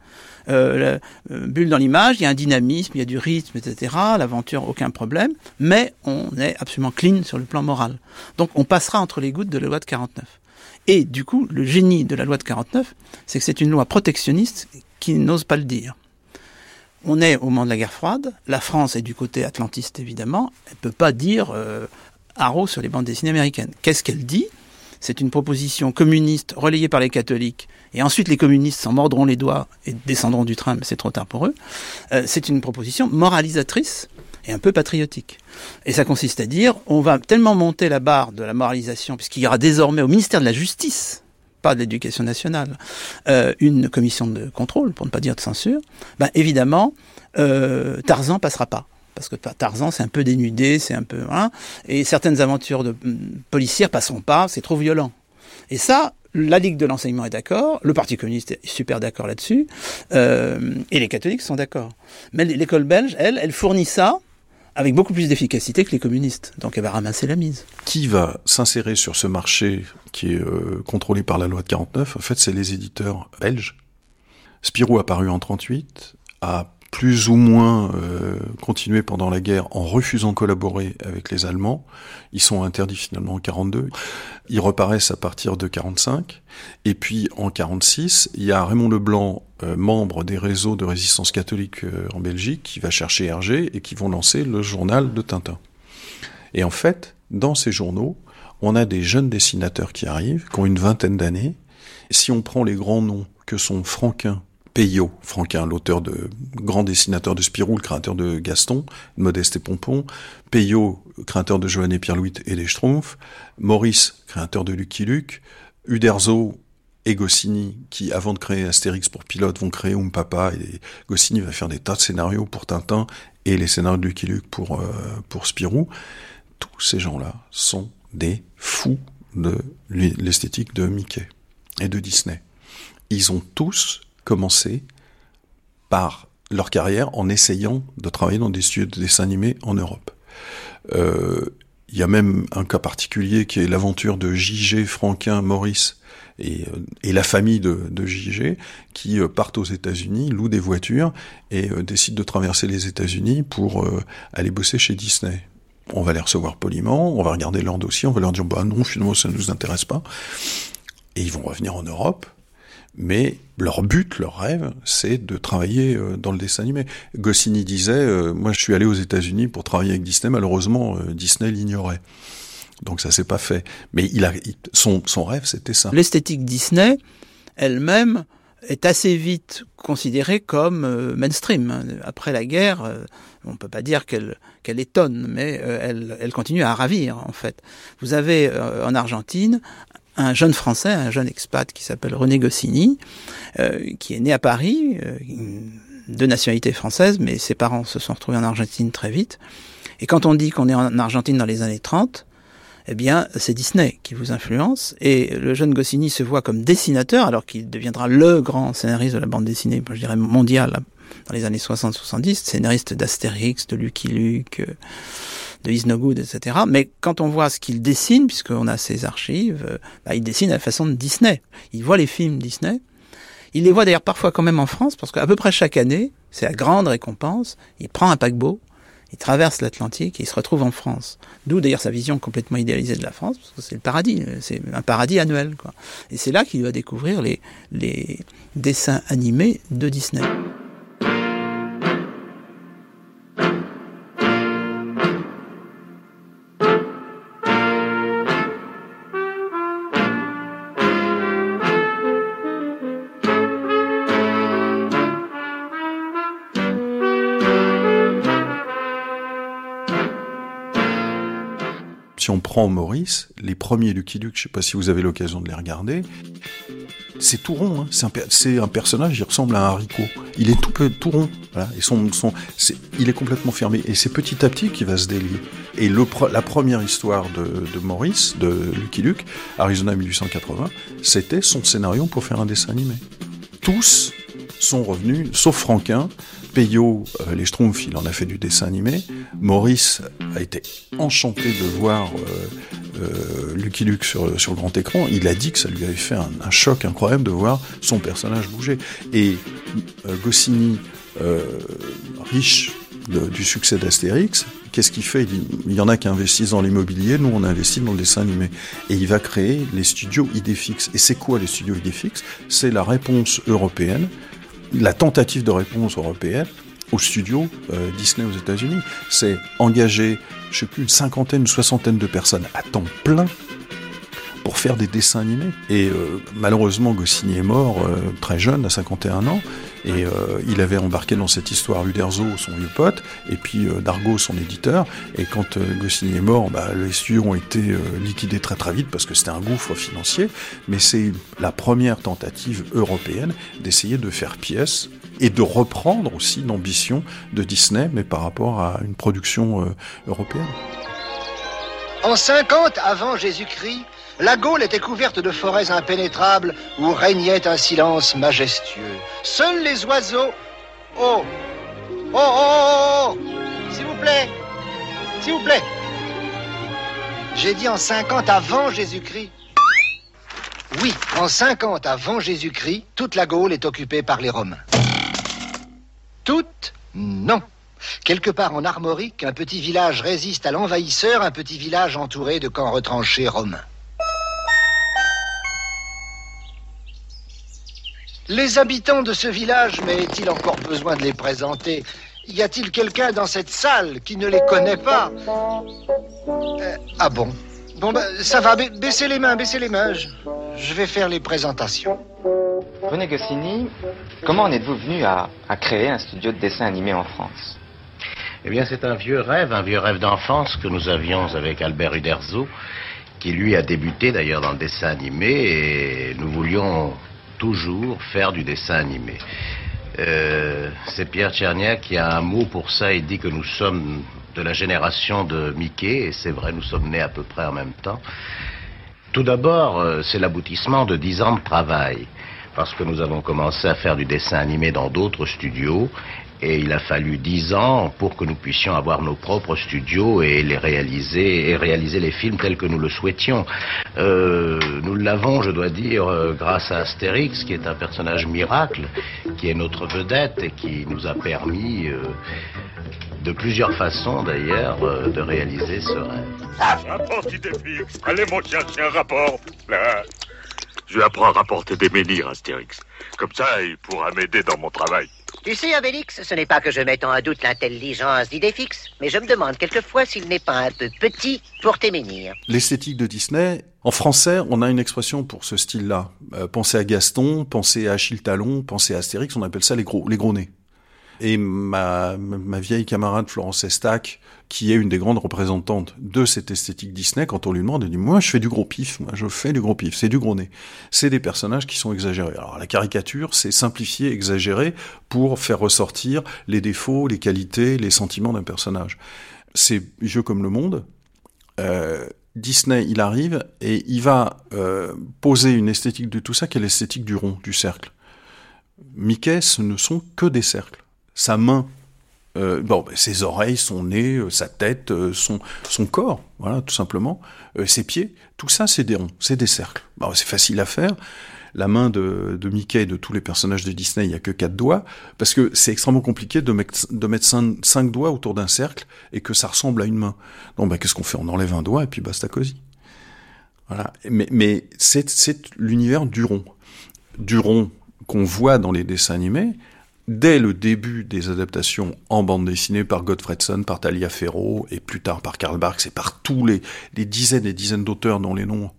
euh, euh, bulle dans l'image, il y a un dynamisme, il y a du rythme, etc. L'aventure, aucun problème, mais on est absolument clean sur le plan moral. Donc on passera entre les gouttes de la loi de 49. Et du coup, le génie de la loi de 49, c'est que c'est une loi protectionniste qui n'ose pas le dire. On est au moment de la guerre froide, la France est du côté atlantiste évidemment, elle peut pas dire euh, haro sur les bandes dessinées américaines. Qu'est-ce qu'elle dit? C'est une proposition communiste relayée par les catholiques, et ensuite les communistes s'en mordront les doigts et descendront du train, mais c'est trop tard pour eux. Euh, c'est une proposition moralisatrice et un peu patriotique. Et ça consiste à dire, on va tellement monter la barre de la moralisation, puisqu'il y aura désormais au ministère de la Justice, pas de l'éducation nationale, euh, une commission de contrôle, pour ne pas dire de censure, ben évidemment, euh, Tarzan passera pas parce que Tarzan c'est un peu dénudé, c'est un peu hein, et certaines aventures de policières passeront pas, c'est trop violent. Et ça, La Ligue de l'enseignement est d'accord, le Parti communiste est super d'accord là-dessus, euh, et les catholiques sont d'accord. Mais l'école belge, elle, elle fournit ça avec beaucoup plus d'efficacité que les communistes. Donc elle va ramasser la mise. Qui va s'insérer sur ce marché qui est euh, contrôlé par la loi de 49 En fait, c'est les éditeurs belges. Spirou a paru en 38, a plus ou moins euh, continué pendant la guerre en refusant de collaborer avec les Allemands. Ils sont interdits finalement en 42. Ils reparaissent à partir de 45. Et puis en 46, il y a Raymond Leblanc, euh, membre des réseaux de résistance catholique en Belgique, qui va chercher Hergé et qui vont lancer le journal de Tintin. Et en fait, dans ces journaux, on a des jeunes dessinateurs qui arrivent, qui ont une vingtaine d'années. Si on prend les grands noms que sont Franquin, Peyo, Franquin, l'auteur de grand dessinateur de Spirou, le créateur de Gaston, Modeste et Pompon, Peyo, créateur de Johannes et Pierre-Louis et des Schtroumpfs, Maurice, créateur de Lucky Luke, Uderzo et Goscinny, qui avant de créer Astérix pour pilote vont créer Um Papa, et Goscinny va faire des tas de scénarios pour Tintin et les scénarios de Lucky Luke pour, euh, pour Spirou. Tous ces gens-là sont des fous de l'esthétique de Mickey et de Disney. Ils ont tous commencé par leur carrière en essayant de travailler dans des studios de dessin animé en Europe. Euh, il y a même un cas particulier qui est l'aventure de J.G. Franquin Maurice et, euh, et, la famille de, J.G. qui euh, partent aux États-Unis, louent des voitures et décident de traverser les États-Unis pour aller bosser chez Disney. On va les recevoir poliment, on va regarder leur dossier, on va leur dire bah non finalement ça ne nous intéresse pas et ils vont revenir en Europe mais leur but, leur rêve, c'est de travailler euh, dans le dessin animé. Goscinny disait, euh, moi je suis allé aux États-Unis pour travailler avec Disney, malheureusement euh, Disney l'ignorait. Donc ça s'est pas fait. Mais il a, son, son rêve, c'était ça. L'esthétique Disney, elle-même, est assez vite considérée comme mainstream. Après la guerre, on peut pas dire qu'elle qu'elle étonne, mais elle, elle continue à ravir en fait. Vous avez en Argentine un jeune Français, un jeune expat qui s'appelle René Goscinny, euh, qui est né à Paris, euh, de nationalité française, mais ses parents se sont retrouvés en Argentine très vite. Et quand on dit qu'on est en Argentine dans les années 30, eh bien, c'est Disney qui vous influence. Et le jeune Goscinny se voit comme dessinateur, alors qu'il deviendra le grand scénariste de la bande dessinée, je dirais mondiale, dans les années 60-70, scénariste d'Astérix, de Lucky Luke, euh, de Is etc. Mais quand on voit ce qu'il dessine, puisqu'on a ses archives, euh, bah, il dessine à la façon de Disney. Il voit les films Disney. Il les voit d'ailleurs parfois quand même en France, parce qu'à peu près chaque année, c'est la grande récompense, il prend un paquebot, il traverse l'Atlantique et il se retrouve en France. D'où d'ailleurs sa vision complètement idéalisée de la France, parce que c'est le paradis, c'est un paradis annuel. Quoi. Et c'est là qu'il va découvrir les, les dessins animés de Disney. Maurice, les premiers Lucky Luke, je sais pas si vous avez l'occasion de les regarder, c'est tout rond. Hein. C'est un, personnage, il ressemble à un haricot. Il est tout, peu, tout rond. Et son, il est complètement fermé. Et c'est petit à petit qu'il va se délier. Et la première histoire de, de Maurice, de Lucky Luke, Arizona 1880, c'était son scénario pour faire un dessin animé. Tous sont revenus, sauf Franquin, Peyo, euh, les Schtroumpfs, il en a fait du dessin animé. Maurice a été enchanté de voir euh, euh, Lucky Luke sur, sur le grand écran. Il a dit que ça lui avait fait un, choc incroyable de voir son personnage bouger. Et euh, Goscinny, riche du succès d'Astérix, qu'est-ce qu'il fait? Il y en a qui investissent dans l'immobilier, nous on investit dans le dessin animé. Et il va créer les studios Idéfix. Et c'est quoi les studios Idéfix? C'est la réponse européenne la tentative de réponse européenne au studio euh, Disney aux États-Unis. C'est engager, je sais plus, une cinquantaine, une soixantaine de personnes à temps plein pour faire des dessins animés. Et euh, malheureusement, Goscinny est mort euh, très jeune, à 51 ans, et euh, il avait embarqué dans cette histoire Uderzo, son vieux pote, et puis Dargo, son éditeur. Et quand Goscinny est mort, bah, les studios ont été liquidés très très vite parce que c'était un gouffre financier. Mais c'est la première tentative européenne d'essayer de faire pièce et de reprendre aussi l'ambition de Disney, mais par rapport à une production européenne. En 50 avant Jésus-Christ, La Gaule était couverte de forêts impénétrables où régnait un silence majestueux. Seuls les oiseaux... Oh Oh, oh, oh, oh S'il vous plaît S'il vous plaît J'ai dit en 50 avant Jésus-Christ. Oui, en 50 avant Jésus-Christ, toute la Gaule est occupée par les Romains. Toute Non. Quelque part en Armorique, un petit village résiste à l'envahisseur, un petit village entouré de camps retranchés romains. Les habitants de ce village, mais est-il encore besoin de les présenter? Y a-t-il quelqu'un dans cette salle qui ne les connaît pas? Euh, Ah bon? Bon, bah, ça va, ba- baissez les mains, baissez les mains. Je, je vais faire les présentations. René Goscinny, comment en êtes-vous venu à, à créer un studio de dessin animé en France? Eh bien, c'est un vieux rêve, un vieux rêve d'enfance que nous avions avec Albert Uderzo, qui lui a débuté d'ailleurs dans le dessin animé, et nous voulions toujours faire du dessin animé. Euh, c'est Pierre Tcherniak qui a un mot pour ça, il dit que nous sommes de la génération de Mickey, et c'est vrai, nous sommes nés à peu près en même temps. Tout d'abord, euh, c'est l'aboutissement de dix ans de travail, parce que nous avons commencé à faire du dessin animé dans d'autres studios, et il a fallu dix ans pour que nous puissions avoir nos propres studios et les réaliser et réaliser les films tels que nous le souhaitions. Euh, nous l'avons, je dois dire, euh, grâce à Astérix, qui est un personnage miracle, qui est notre vedette et qui nous a permis, euh, de plusieurs façons d'ailleurs, de réaliser ce rêve. Rapport Idéfix, allez-moi chercher un rapport. Je vais apprendre à rapporter des menhirs, Astérix. Comme ça, il pourra m'aider dans mon travail. Tu sais, Obélix, ce n'est pas que je mette en doute l'intelligence d'Idéfix, mais je me demande quelquefois s'il n'est pas un peu petit pour tes menhirs. L'esthétique de Disney, en français, on a une expression pour ce style-là. Euh, pensez à Gaston, pensez à Achille Talon, pensez à Astérix, on appelle ça les gros, les gros nez. Et ma, ma vieille camarade Florence Estac, qui est une des grandes représentantes de cette esthétique Disney, quand on lui demande, elle dit, moi, je fais du gros pif, moi, je fais du gros pif, c'est du gros nez. C'est des personnages qui sont exagérés. Alors, la caricature, c'est simplifier, exagérer pour faire ressortir les défauts, les qualités, les sentiments d'un personnage. C'est jeu comme le monde. Euh, Disney, il arrive et il va euh, poser une esthétique de tout ça qui est l'esthétique du rond, du cercle. Mickey, ce ne sont que des cercles. Sa main, euh, bon, ben, ses oreilles, son nez, euh, sa tête, euh, son, son corps, voilà, tout simplement, euh, ses pieds, tout ça, c'est des ronds, c'est des cercles. C'est facile à faire. La main de, de Mickey et de tous les personnages de Disney, il n'y a que quatre doigts, parce que c'est extrêmement compliqué de mettre, de mettre cinq, doigts autour d'un cercle et que ça ressemble à une main. Donc, ben, qu'est-ce qu'on fait? On enlève un doigt et puis basta cosy. Voilà. Mais, mais c'est, c'est l'univers du rond. Du rond qu'on voit dans les dessins animés, dès le début des adaptations en bande dessinée par Godfredson, par Talia Ferro, et plus tard par Karl Barks, et par tous les, les dizaines et dizaines d'auteurs dont les noms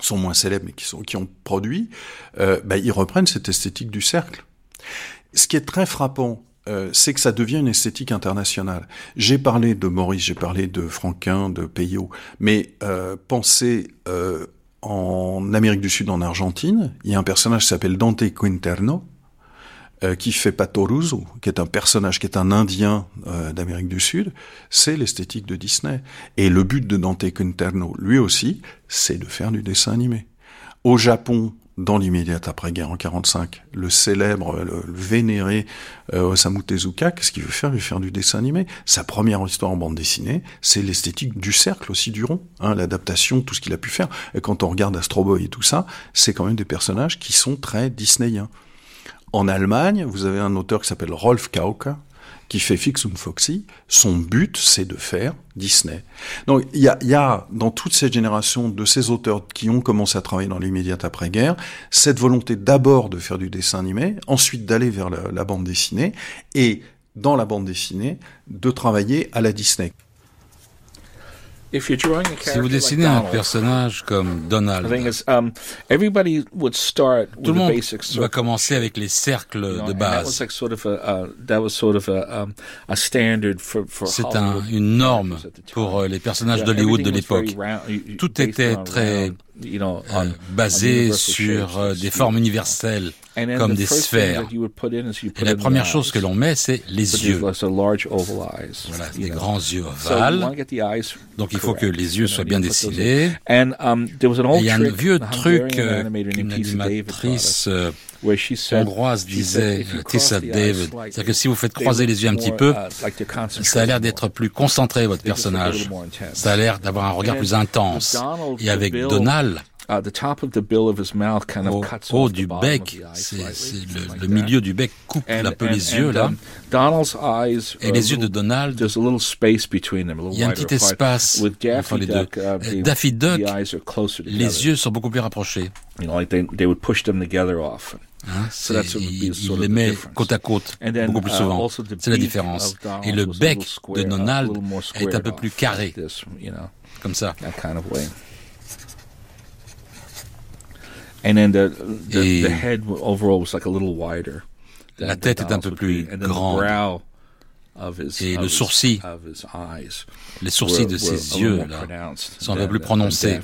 sont moins célèbres, mais qui, sont, qui ont produit, euh, bah, ils reprennent cette esthétique du cercle. Ce qui est très frappant, euh, c'est que ça devient une esthétique internationale. J'ai parlé de Maurice, j'ai parlé de Franquin, de Peyo, mais euh, pensez euh, en Amérique du Sud, en Argentine, il y a un personnage qui s'appelle Dante Quinterno, euh, qui fait Patoruso, qui est un personnage, qui est un Indien euh, d'Amérique du Sud, c'est l'esthétique de Disney. Et le but de Dante Quinterno, lui aussi, c'est de faire du dessin animé. Au Japon, dans l'immédiate après-guerre en 45, le célèbre, le, le vénéré euh, Osamu Tezuka, qu'est-ce qu'il veut faire? Il veut faire du dessin animé. Sa première histoire en bande dessinée, c'est l'esthétique du cercle aussi, du rond, hein, l'adaptation, tout ce qu'il a pu faire. Et quand on regarde Astro Boy et tout ça, c'est quand même des personnages qui sont très disneyens. En Allemagne, vous avez un auteur qui s'appelle Rolf Kauka, qui fait Fix und Foxy. Son but, c'est de faire Disney. Donc, il y a, y a, dans toute cette génération de ces auteurs qui ont commencé à travailler dans l'immédiate après-guerre, cette volonté d'abord de faire du dessin animé, ensuite d'aller vers la bande dessinée, et dans la bande dessinée, de travailler à la Disney. Si vous dessinez un personnage comme Donald, tout le monde va commencer avec les cercles de base. C'est un, une norme pour euh, les personnages d'Hollywood de l'époque. Tout était très euh, basé sur euh, des formes universelles comme des sphères. Et la première chose que l'on met, c'est les yeux. Voilà, des grands yeux ovales. Donc il faut que les yeux soient bien dessinés. um, Et il y a un vieux truc euh, qu'une animatrice hongroise disait, Tissa David, c'est-à-dire que si vous faites croiser les yeux un petit peu, ça a l'air d'être plus concentré, votre personnage. Ça a l'air d'avoir un regard plus intense. Et avec Donald, Uh, au haut du bec, c'est le, milieu du bec coupe un peu les yeux là. um, Donald's eyes Et les yeux a de Donald, il y a un petit espace entre les deux. Uh, Daffy Duck, les yeux sont beaucoup plus rapprochés. Hein, so c'est- that's what would be il, il les met difference. côte à côte, And then, beaucoup plus uh, souvent. the C'est la beak différence. Et le bec de uh, Donald est un peu plus carré, like this, you know, comme ça. that kind of way. And then the the, Et the head overall was like a little wider. La tête est un peu plus grande. The brow of his, Et le sourcil, of his eyes les sourcils were- de ses yeux là, pronounced sont un peu plus prononcés.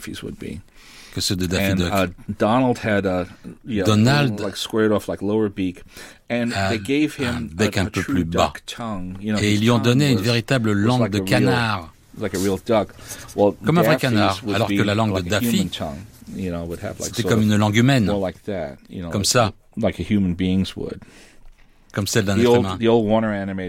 Que ceux de Daffy and, Duck. uh, Donald had a yeah, Donald little, like squared off like lower beak, and they gave him un bec a, un peu plus bas. duck tongue. You know, Et ils lui ont donné une véritable langue like de real- canard. like a real duck. Well, Comme un vrai canard, alors que la langue de Daffy, C'était comme une langue humaine, more like that, you know, comme like- ça, like a human beings would. Comme celle d'un être humain.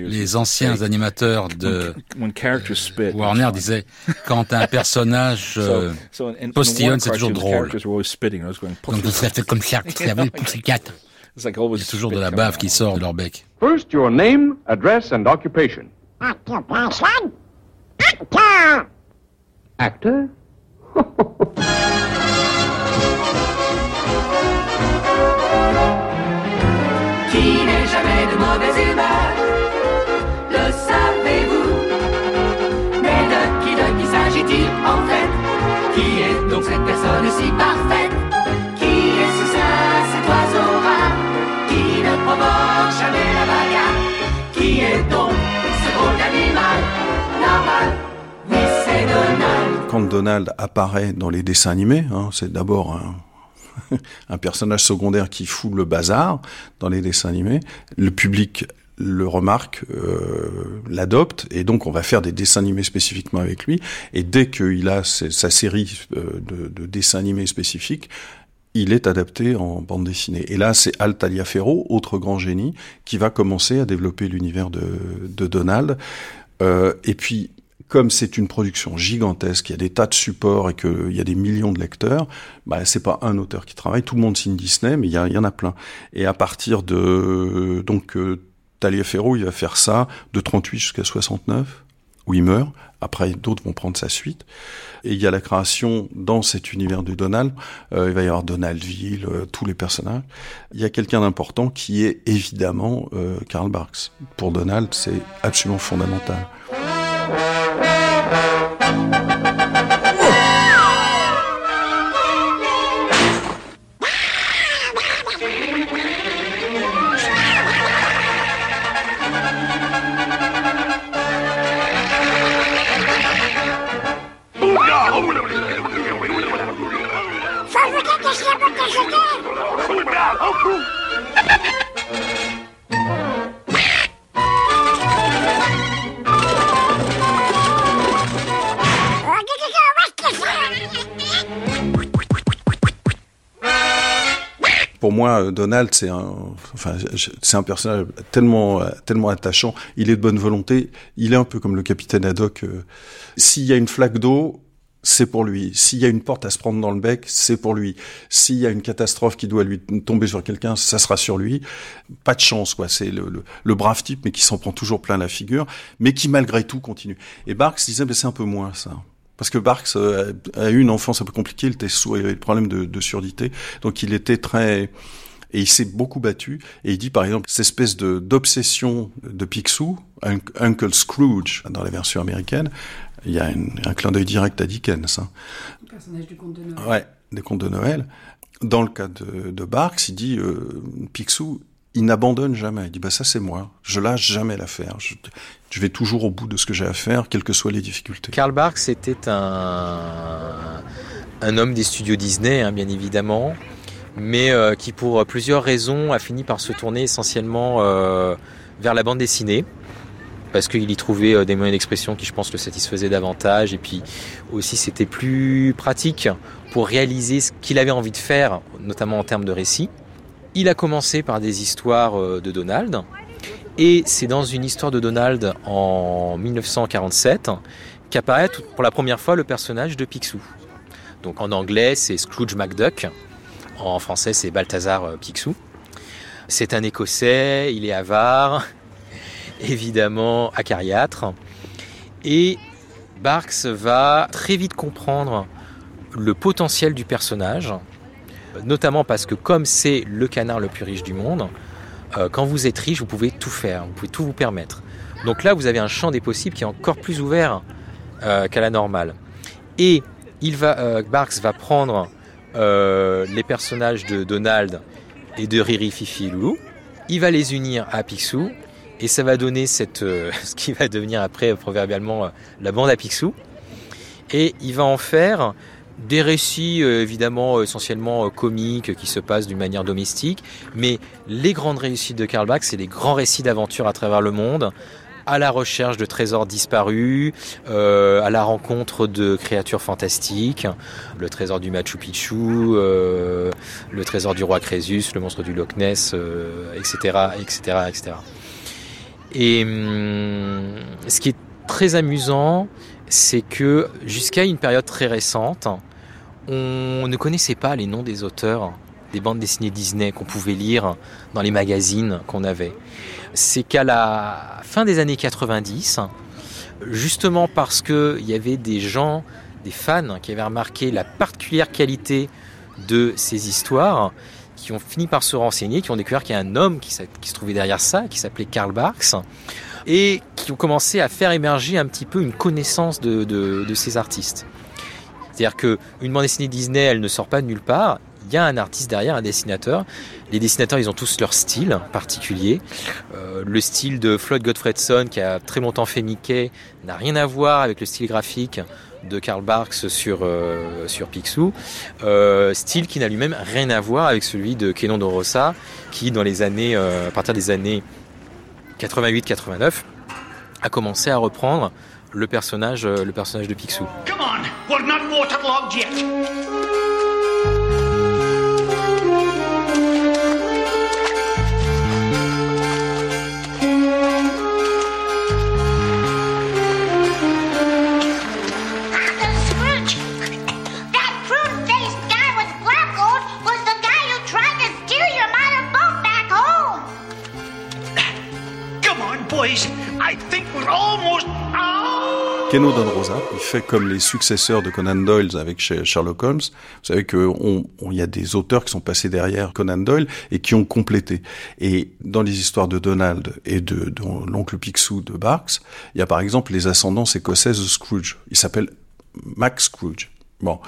Les anciens animateurs de when, when characters spit, Warner disaient quand un personnage euh, So- so in- in the postillonne, c'est toujours drôle. Donc ça fait comme ça, always Il y a toujours de la bave qui sort de leur bec. First, your name, address, and occupation. Occupation? Actor! Actor? Qui est donc cette personne si parfaite Qui est ce saint, cet oiseau rare Qui ne provoque jamais la bagarre Qui est donc ce drôle d'animal Normal Oui, c'est Donald Quand Donald apparaît dans les dessins animés, hein, c'est d'abord un, un personnage secondaire qui fout le bazar dans les dessins animés. Le public le remarque, euh, l'adopte, et donc on va faire des dessins animés spécifiquement avec lui. Et dès qu'il a sa série euh, de, de dessins animés spécifiques, il est adapté en bande dessinée. Et là, c'est Al Taliaferro, autre grand génie, qui va commencer à développer l'univers de, Donald. Euh, et puis, comme c'est une production gigantesque, il y a des tas de supports et qu'il y a des millions de lecteurs, bah, c'est pas un auteur qui travaille, tout le monde signe Disney, mais il y, y en a plein. Et à partir de... Donc, Taliaferro, il va faire ça de 38 jusqu'à 69, où il meurt. Après, d'autres vont prendre sa suite. Et il y a la création dans cet univers de Donald. Euh, il va y avoir Donaldville, euh, tous les personnages. Il y a quelqu'un d'important qui est évidemment euh, Karl Barks. Pour Donald, c'est absolument fondamental. Pour moi, Donald, c'est un personnage tellement, euh, tellement attachant. Il est de bonne volonté. Il est un peu comme le capitaine Haddock. euh, S'il y a une flaque d'eau, c'est pour lui. S'il y a une porte à se prendre dans le bec, c'est pour lui. S'il y a une catastrophe qui doit lui tomber sur quelqu'un, ça sera sur lui. Pas de chance, quoi. C'est le, le, le brave type, mais qui s'en prend toujours plein la figure, mais qui malgré tout continue. Et Barks disait, mais c'est un peu moins ça. Parce que Barks euh, a eu une enfance un peu compliquée, il était sous, il avait le problème de, de surdité, donc il était très et il s'est beaucoup battu. Et il dit par exemple cette espèce de d'obsession de Picsou, Un- Uncle Scrooge dans la version américaine. Il y a une- un clin d'œil direct à Dickens. Hein. Le personnage du conte de Noël. Ouais, des contes de Noël. Dans le cas de, de Barks, il dit euh, Picsou, il n'abandonne jamais. Il dit bah ça c'est moi, je lâche jamais l'affaire. Je, je vais toujours au bout de ce que j'ai à faire, quelles que soient les difficultés. Karl Barks était un, un homme des studios Disney, hein, bien évidemment, mais qui pour plusieurs raisons a fini par se tourner essentiellement vers la bande dessinée parce qu'il y trouvait euh, des moyens d'expression qui je pense le satisfaisaient davantage et puis aussi c'était plus pratique pour réaliser ce qu'il avait envie de faire, notamment en termes de récit. Il a commencé par des histoires euh, de Donald et c'est dans une histoire de Donald en 1947 qu'apparaît pour la première fois le personnage de Picsou. Donc en anglais c'est Scrooge McDuck, en français c'est Balthazar euh, Picsou. C'est un Écossais, il est avare, évidemment acariâtre. Et Barks va très vite comprendre le potentiel du personnage, notamment parce que comme c'est le canard le plus riche du monde, euh, quand vous êtes riche, vous pouvez tout faire, vous pouvez tout vous permettre. Donc là, vous avez un champ des possibles qui est encore plus ouvert euh, qu'à la normale. Et il va, Barks va prendre les personnages de Donald et de Riri, Fifi Loulou, il va les unir à Picsou et ça va donner cette, euh, ce qui va devenir après proverbialement euh, la bande à Picsou. Et il va en faire des récits euh, évidemment essentiellement comiques qui se passent d'une manière domestique, mais les grandes réussites de Karl Bach, c'est les grands récits d'aventure à travers le monde, à la recherche de trésors disparus, à la rencontre de créatures fantastiques, le trésor du Machu Picchu, le trésor du roi Crésus, le monstre du Loch Ness, etc., etc., etc. Et hum, ce qui est très amusant, c'est que jusqu'à une période très récente, on ne connaissait pas les noms des auteurs des bandes dessinées Disney qu'on pouvait lire dans les magazines qu'on avait. C'est qu'à la fin des années 90, justement parce qu'il y avait des gens, des fans qui avaient remarqué la particulière qualité de ces histoires, qui ont fini par se renseigner, qui ont découvert qu'il y a un homme qui, se trouvait derrière ça, qui s'appelait Karl Barks, et qui ont commencé à faire émerger un petit peu une connaissance de, ces artistes. C'est-à-dire qu'une bande dessinée Disney, elle ne sort pas de nulle part. Il y a un artiste derrière, un dessinateur. Les dessinateurs, ils ont tous leur style particulier. Euh, le style de Floyd Gottfredson, qui a très longtemps fait Mickey, n'a rien à voir avec le style graphique de Karl Barks sur, euh, Picsou, euh, style qui n'a lui-même rien à voir avec celui de Kenon de Rossa, qui dans les années, à partir des années 88-89, a commencé à reprendre le personnage, le personnage de Picsou. Come on, we're not waterlogged yet. Keno Don Rosa, il fait comme les successeurs de Conan Doyle avec Sherlock Holmes. Vous savez qu'il y a des auteurs qui sont passés derrière Conan Doyle et qui ont complété. Et dans les histoires de Donald et de, l'oncle Picsou de Barks, il y a par exemple les ascendances écossaises de Scrooge. Il s'appelle Max Scrooge. Bon,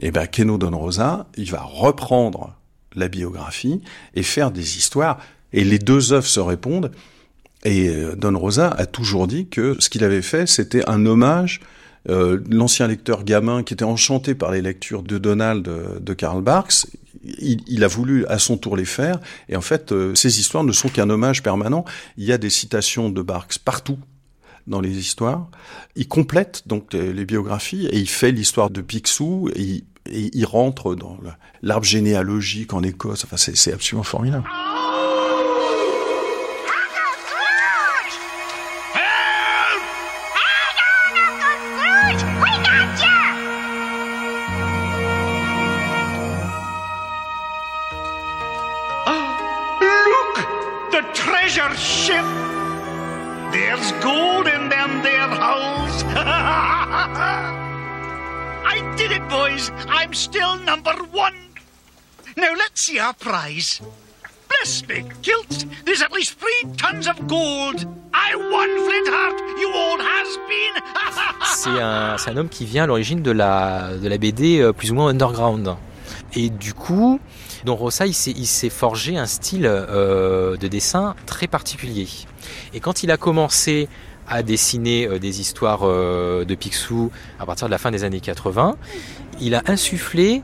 et ben Keno Don Rosa, il va reprendre la biographie et faire des histoires. Et les deux œuvres se répondent. Et euh, Don Rosa a toujours dit que ce qu'il avait fait, c'était un hommage. Euh, L'ancien lecteur gamin qui était enchanté par les lectures de Donald euh, de, Karl Barks, il, a voulu à son tour les faire. Et en fait, euh, ces histoires ne sont qu'un hommage permanent. Il y a des citations de Barks partout dans les histoires. Il complète donc les, biographies et il fait l'histoire de Picsou et et il rentre dans l'arbre généalogique en Écosse. Enfin, c'est absolument formidable. Did it, boys? I'm still number one. Now let's see our prize. Bless me, kilts. There's at least three tons of gold. I won, Flintheart, you old has-been. c'est un, un homme qui vient à l'origine de la, de la BD euh, plus ou moins underground. Et du coup, Don Rosa, il s'est forgé un style euh, de dessin très particulier. Et quand il a commencé à dessiner des histoires de Picsou à partir de la fin des années 80. Il a insufflé,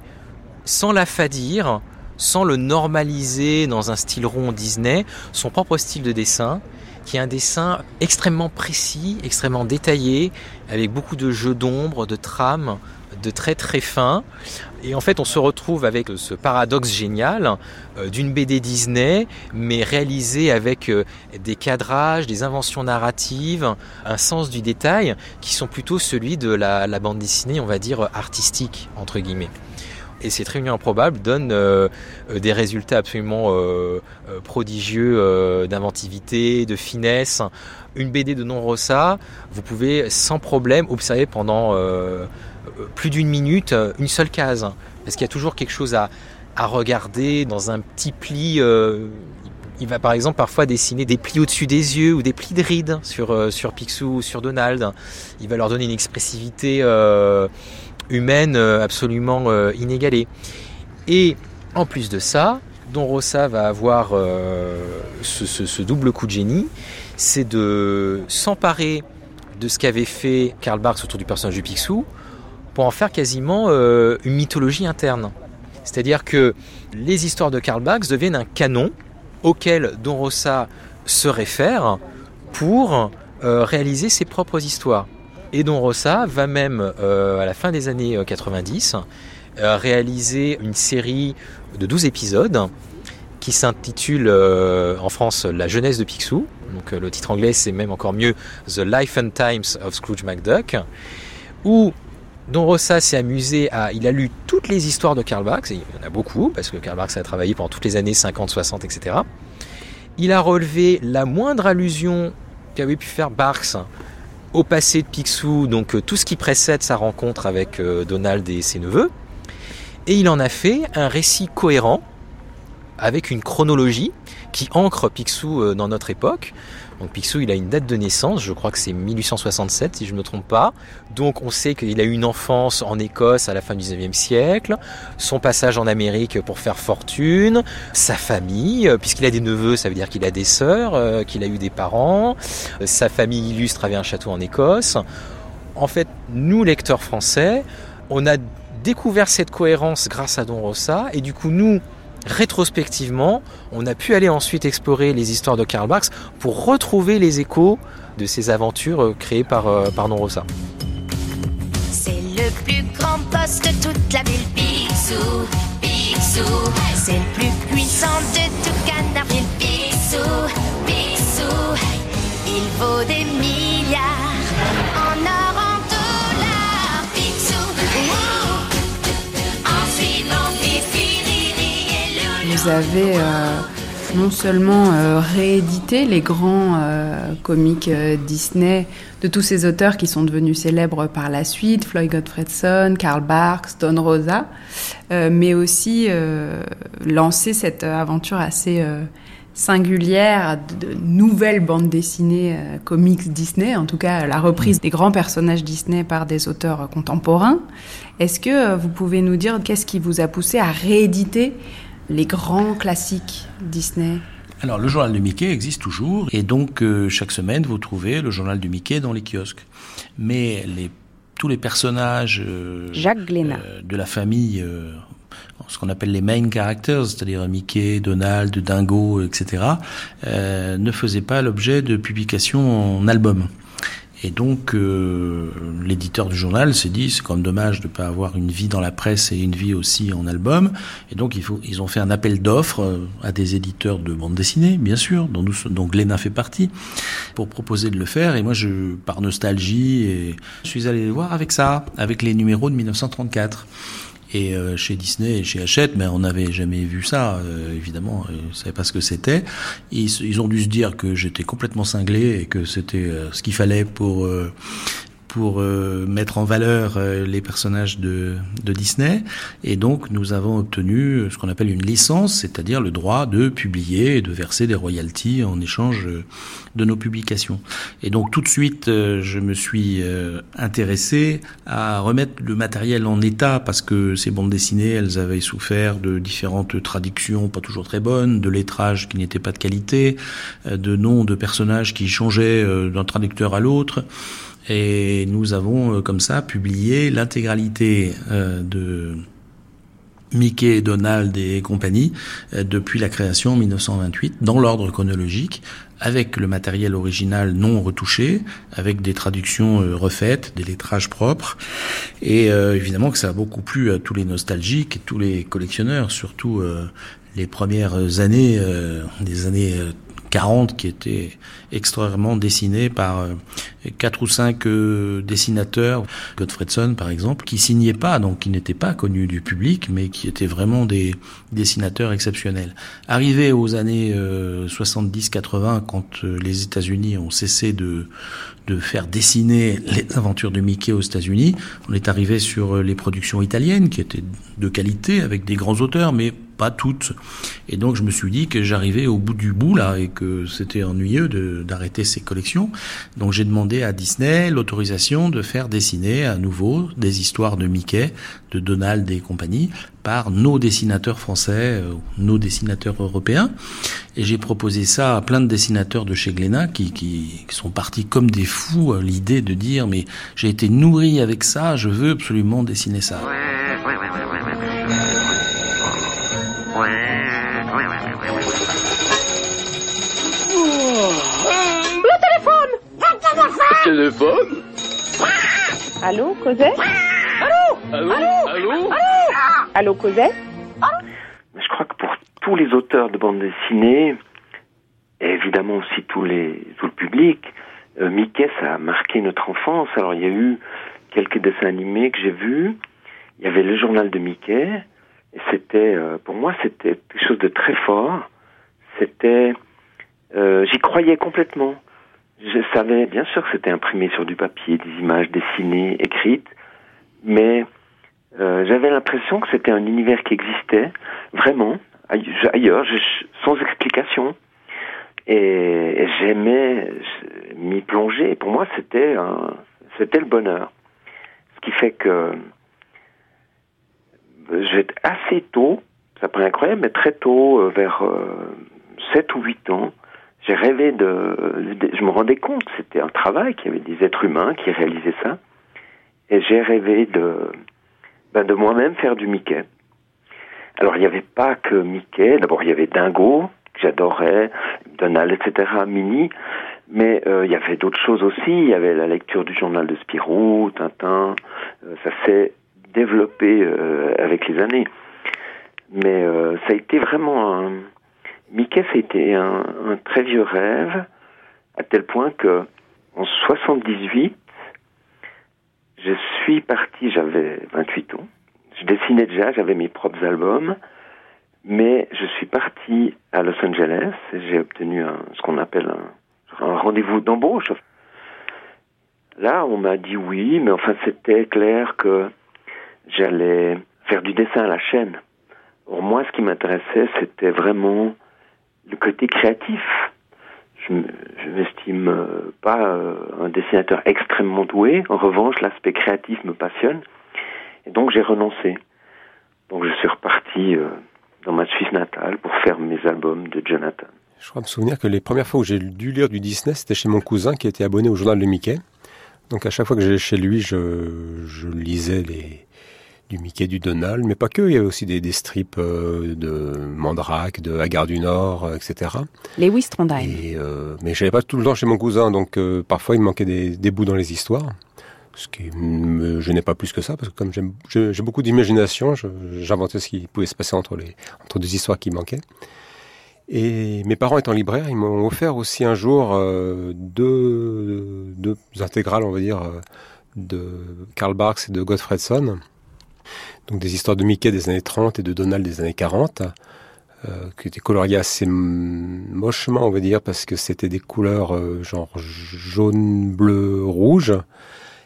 sans la fadir, sans le normaliser dans un style rond Disney, son propre style de dessin, qui est un dessin extrêmement précis, extrêmement détaillé, avec beaucoup de jeux d'ombre, de trames, de traits très fins. Et en fait, on se retrouve avec ce paradoxe génial euh, d'une BD Disney, mais réalisée avec euh, des cadrages, des inventions narratives, un sens du détail, qui sont plutôt celui de la, bande dessinée, on va dire, artistique, entre guillemets et cette réunion improbable donne euh, des résultats absolument prodigieux d'inventivité, de finesse. Une BD de Non Rossa, vous pouvez sans problème observer pendant plus d'une minute une seule case, parce qu'il y a toujours quelque chose à, à regarder dans un petit pli. il va par exemple parfois dessiner des plis au-dessus des yeux ou des plis de rides sur, sur Picsou ou sur Donald. Il va leur donner une expressivité humaine euh, absolument euh, inégalée. Et en plus de ça, Don Rosa va avoir euh, ce, double coup de génie, c'est de s'emparer de ce qu'avait fait Karl Barks autour du personnage du Picsou pour en faire quasiment une mythologie interne. C'est-à-dire que les histoires de Karl Barks deviennent un canon auquel Don Rosa se réfère pour réaliser ses propres histoires. Et Don Rosa va même, euh, à la fin des années 90, euh, euh, réaliser une série de 12 épisodes qui s'intitule en France La jeunesse de Picsou. Donc le titre anglais c'est même encore mieux The Life and Times of Scrooge McDuck, où Don Rosa s'est amusé à. Il a lu toutes les histoires de Karl Barks, et il y en a beaucoup, parce que Karl Barks a travaillé pendant toutes les années 50, 60, etc. Il a relevé la moindre allusion qu'avait pu faire Barks au passé de Picsou, donc euh, tout ce qui précède sa rencontre avec euh, Donald et ses neveux. Et il en a fait un récit cohérent, avec une chronologie qui ancre Picsou euh, dans notre époque. Donc Picsou, il a une date de naissance, je crois que c'est 1867 si je ne me trompe pas. Donc on sait qu'il a eu une enfance en Écosse à la fin du 19e siècle, son passage en Amérique pour faire fortune, sa famille, euh, puisqu'il a des neveux, ça veut dire qu'il a des sœurs, euh, qu'il a eu des parents, sa famille illustre avait un château en Écosse. En fait, nous, lecteurs français, on a découvert cette cohérence grâce à Don Rosa, et du coup, nous, rétrospectivement, on a pu aller ensuite explorer les histoires de Karl Barks pour retrouver les échos de ces aventures euh, créées par, euh, par Rosa. C'est le plus grand poste de toute la ville, Picsou, Picsou. C'est le plus puissant de tout Canardville, Picsou, Picsou. Il vaut des milliards en or, vous avez euh, non seulement euh, réédité les grands euh, comiques Disney de tous ces auteurs qui sont devenus célèbres par la suite, Floyd Gottfredson, Karl Barks, Don Rosa, mais aussi lancé cette aventure assez singulière de nouvelles bandes dessinées comics Disney, en tout cas la reprise des grands personnages Disney par des auteurs contemporains. Est-ce que vous pouvez nous dire qu'est-ce qui vous a poussé à rééditer les grands classiques Disney alors le journal de Mickey existe toujours et donc euh, chaque semaine vous trouvez le journal de Mickey dans les kiosques. Mais les, tous les personnages euh, Jacques euh, de la famille, ce qu'on appelle les main characters, c'est-à-dire Mickey, Donald, Dingo, etc., ne faisaient pas l'objet de publications en album. Et donc, euh, l'éditeur du journal s'est dit, c'est quand même dommage de ne pas avoir une vie dans la presse et une vie aussi en album. Et donc, il faut, ils ont fait un appel d'offres euh, à des éditeurs de bande dessinée, bien sûr, dont, nous, dont Glénat fait partie, pour proposer de le faire. Et moi, je, par nostalgie, et, je suis allé les voir avec ça, avec les numéros de 1934. Et euh, chez Disney et chez Hachette, mais on n'avait jamais vu ça, euh, évidemment, ils ne savaient pas ce que c'était. Ils, ils, ont dû se dire que j'étais complètement cinglé et que c'était euh, ce qu'il fallait pour pour euh, mettre en valeur euh, les personnages de, de, Disney. Et donc, nous avons obtenu ce qu'on appelle une licence, c'est-à-dire le droit de publier et de verser des royalties en échange de nos publications. Et donc, tout de suite, je me suis intéressé à remettre le matériel en état parce que ces bandes dessinées, elles avaient souffert de différentes traductions pas toujours très bonnes, de lettrage qui n'était pas de qualité, de noms de personnages qui changeaient d'un traducteur à l'autre. Et nous avons euh, comme ça publié l'intégralité euh, de Mickey, Donald et compagnie euh, depuis la création en 1928 dans l'ordre chronologique avec le matériel original non retouché, avec des traductions refaites, des lettrages propres, et évidemment que ça a beaucoup plu à tous les nostalgiques tous les collectionneurs, surtout les premières années, des années 40 qui était extrêmement dessiné par euh, quatre ou cinq euh, dessinateurs, Godfredson par exemple, qui signaient pas, donc qui n'étaient pas connus du public, mais qui étaient vraiment des dessinateurs exceptionnels. Arrivé aux années 70-80, euh, quand les États-Unis ont cessé de de faire dessiner les aventures de Mickey aux États-Unis, on est arrivé sur les productions italiennes qui étaient de qualité avec des grands auteurs, mais pas toutes. Et donc je me suis dit que j'arrivais au bout du bout là et que c'était ennuyeux d'arrêter ces collections. Donc j'ai demandé à Disney l'autorisation de faire dessiner à nouveau des histoires de Mickey, de Donald et compagnie par nos dessinateurs français, euh, nos dessinateurs européens. Et j'ai proposé ça à plein de dessinateurs de chez Glénat qui, qui, qui sont partis comme des fous à l'idée de dire mais j'ai été nourri avec ça, je veux absolument dessiner ça. Téléphone Allô, Cosette Allô Allô Allô Allô, Cosette Je crois que pour tous les auteurs de bande dessinée, et évidemment aussi tous les, tout le public, euh, Mickey, ça a marqué notre enfance. Alors, il y a eu quelques dessins animés que j'ai vus. Il y avait le journal de Mickey. Et c'était, euh, pour moi, c'était quelque chose de très fort. C'était, euh, j'y croyais complètement. Je savais bien sûr que c'était imprimé sur du papier, des images dessinées, écrites, mais euh, j'avais l'impression que c'était un univers qui existait vraiment ailleurs, sans explication. Et, j'aimais m'y plonger. Et pour moi, c'était c'était le bonheur. Ce qui fait que j'ai assez tôt, ça paraît incroyable, mais très tôt, euh, vers 7 euh, ou 8 ans, j'ai rêvé de, Je me rendais compte c'était un travail, qu'il y avait des êtres humains qui réalisaient ça. Et j'ai rêvé de, ben de moi-même faire du Mickey. Alors, il n'y avait pas que Mickey. D'abord, il y avait Dingo, que j'adorais, Donald, etc., Mini. Mais euh, il y avait d'autres choses aussi. Il y avait la lecture du journal de Spirou, Tintin. Euh, ça s'est développé euh, avec les années. Mais ça a été vraiment un Mickey, c'était un, un, très vieux rêve, à tel point que en 78, je suis parti, j'avais 28 ans, je dessinais déjà, j'avais mes propres albums, mais je suis parti à Los Angeles et j'ai obtenu un, ce qu'on appelle un, un rendez-vous d'embauche. Là, on m'a dit oui, mais enfin, c'était clair que j'allais faire du dessin à la chaîne. Pour moi, ce qui m'intéressait, c'était vraiment le côté créatif. Je m'estime euh, pas euh, un dessinateur extrêmement doué. En revanche, l'aspect créatif me passionne. Et donc, j'ai renoncé. Donc, je suis reparti euh, dans ma Suisse natale pour faire mes albums de Jonathan. Je crois me souvenir que les premières fois où j'ai dû lire du Disney, c'était chez mon cousin qui était abonné au journal de Mickey. Donc à chaque fois que j'allais chez lui, je, je lisais les, du Mickey, du Donald, mais pas que. Il y avait aussi des, des strips euh, de Mandrake, de Hagar du Nord, euh, etc. Lewis Trondheim. Et, euh, mais pas tout le temps chez mon cousin, donc euh, parfois il me manquait des, des, bouts dans les histoires. Ce qui me gênait pas plus que ça, parce que comme j'ai beaucoup d'imagination, j'inventais ce qui pouvait se passer entre, les, entre deux histoires qui manquaient. Et mes parents étant libraires, ils m'ont offert aussi un jour deux, deux intégrales, on va dire, de Karl Barks et de Godfredson donc des histoires de Mickey des années 30 et de Donald des années 40, euh, qui étaient coloriées assez mochement, on va dire, parce que c'était des couleurs euh, genre jaune, bleu, rouge.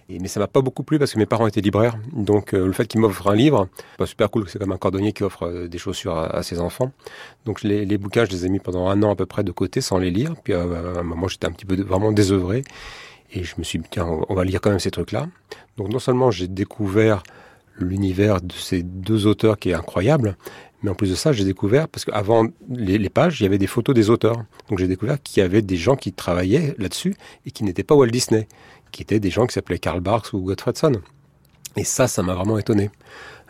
mais ça m'a pas beaucoup plu parce que mes parents étaient libraires. Donc le fait qu'ils m'offrent un livre, bah, super cool, c'est comme un cordonnier qui offre des chaussures à, ses enfants. Donc les, les, bouquins, je les ai mis pendant un an à peu près de côté sans les lire. Puis à un moment, j'étais un petit peu vraiment désœuvré. Et je me suis dit, tiens, on va lire quand même ces trucs-là. Donc non seulement j'ai découvert l'univers de ces deux auteurs qui est incroyable, mais en plus de ça, j'ai découvert, parce qu'avant les, les, pages, il y avait des photos des auteurs. Donc j'ai découvert qu'il y avait des gens qui travaillaient là-dessus et qui n'étaient pas Walt Disney, qui étaient des gens qui s'appelaient Karl Barks ou Gottfredson. Et ça, ça m'a vraiment étonné,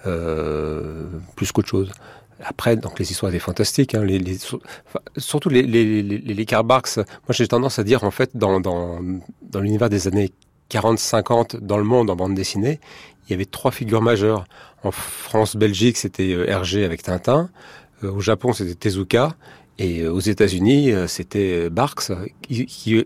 euh, plus qu'autre chose. Après, donc les histoires étaient fantastiques. Hein, surtout les, les Karl Barks. Moi, j'ai tendance à dire, en fait, dans, dans, dans l'univers des années 40-50 dans le monde en bande dessinée, il y avait trois figures majeures. En France, Belgique, c'était euh, Hergé avec Tintin. Euh, au Japon, c'était Tezuka. Et euh, aux États-Unis, c'était Barks. Ils,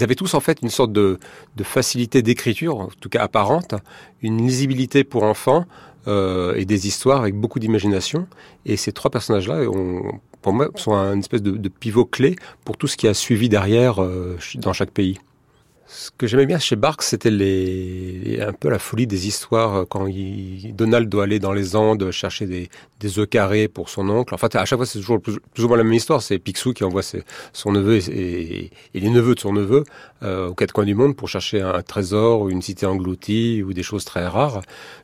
avaient tous en fait une sorte de, facilité d'écriture, en tout cas apparente, une lisibilité pour enfants euh, et des histoires avec beaucoup d'imagination. Et ces trois personnages-là, pour moi, sont une espèce de, pivot clé pour tout ce qui a suivi derrière dans chaque pays. Ce que j'aimais bien chez Barks, c'était les, un peu la folie des histoires euh, quand il, Donald doit aller dans les Andes chercher des, des œufs carrés pour son oncle. En fait, à chaque fois, c'est toujours plus, ou moins la même histoire. C'est Picsou qui envoie ses, son neveu et, et, les neveux de son neveu euh, aux quatre coins du monde pour chercher un trésor ou une cité engloutie ou des choses très rares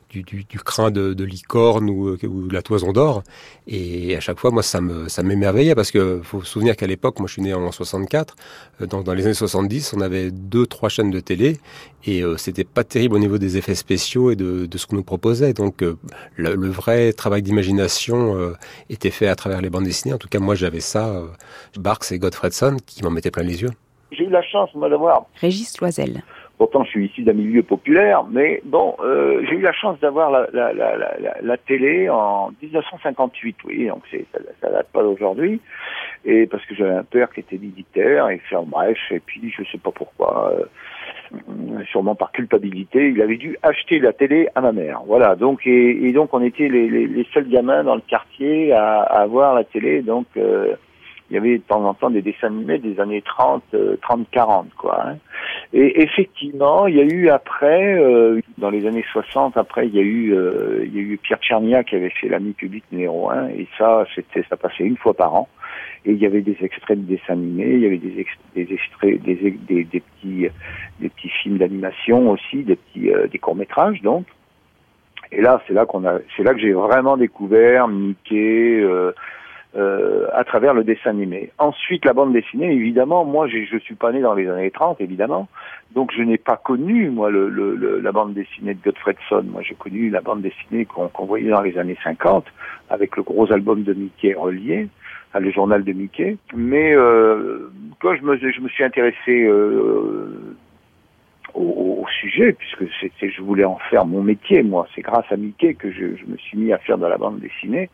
du, du, du crin de, de licorne ou, euh, ou, la toison d'or. Et à chaque fois, moi, ça me ça m'émerveillait parce que faut se souvenir qu'à l'époque, moi, je suis né en 64. Euh, dans, dans les années 70, on avait deux, trois chaînes de télé et euh, c'était pas terrible au niveau des effets spéciaux et de, de ce qu'on nous proposait. Donc, euh, le, le, vrai travail d'imagination euh, était fait à travers les bandes dessinées. En tout cas, moi, j'avais ça, Barks et Godfredson, qui m'en mettaient plein les yeux. J'ai eu la chance, moi, d'avoir Régis Loisel. Pourtant, je suis issu d'un milieu populaire, mais bon, euh, j'ai eu la chance d'avoir la, la, la, la, la télé en 1958, oui, donc c'est, ça, ça date pas d'aujourd'hui, et parce que j'avais un père qui était militaire, et fait bref, et puis je sais pas pourquoi, euh, sûrement par culpabilité, il avait dû acheter la télé à ma mère. Voilà, donc et, donc on était les, seuls gamins dans le quartier à, à avoir la télé, donc. Euh, il y avait de temps en temps des dessins animés des années 30, 30, 40, quoi. Hein. Et effectivement, il y a eu après, euh, dans les années 60, après, il y a eu, euh, il y a eu Pierre Tchernia qui avait fait l'ami public numéro 1, et ça, c'était, ça passait une fois par an. Et il y avait des extraits de dessins animés, il y avait des, extraits, des, des, des, petits, des petits films d'animation aussi, des petits, euh, des courts métrages, donc. Et là, c'est là qu'on a, c'est là que j'ai vraiment découvert Mickey. Euh, euh, à travers le dessin animé. Ensuite, la bande dessinée, évidemment, moi, je suis pas né dans les années 30, évidemment, donc je n'ai pas connu, moi, le, le, la bande dessinée de Godfredson. Moi, j'ai connu la bande dessinée qu'on qu voyait dans les années 50, avec le gros album de Mickey relié, le journal de Mickey. Mais euh, quand je me, je me suis intéressé euh, au, au, sujet, puisque c'était, je voulais en faire mon métier, moi, c'est grâce à Mickey que je, je me suis mis à faire de la bande dessinée.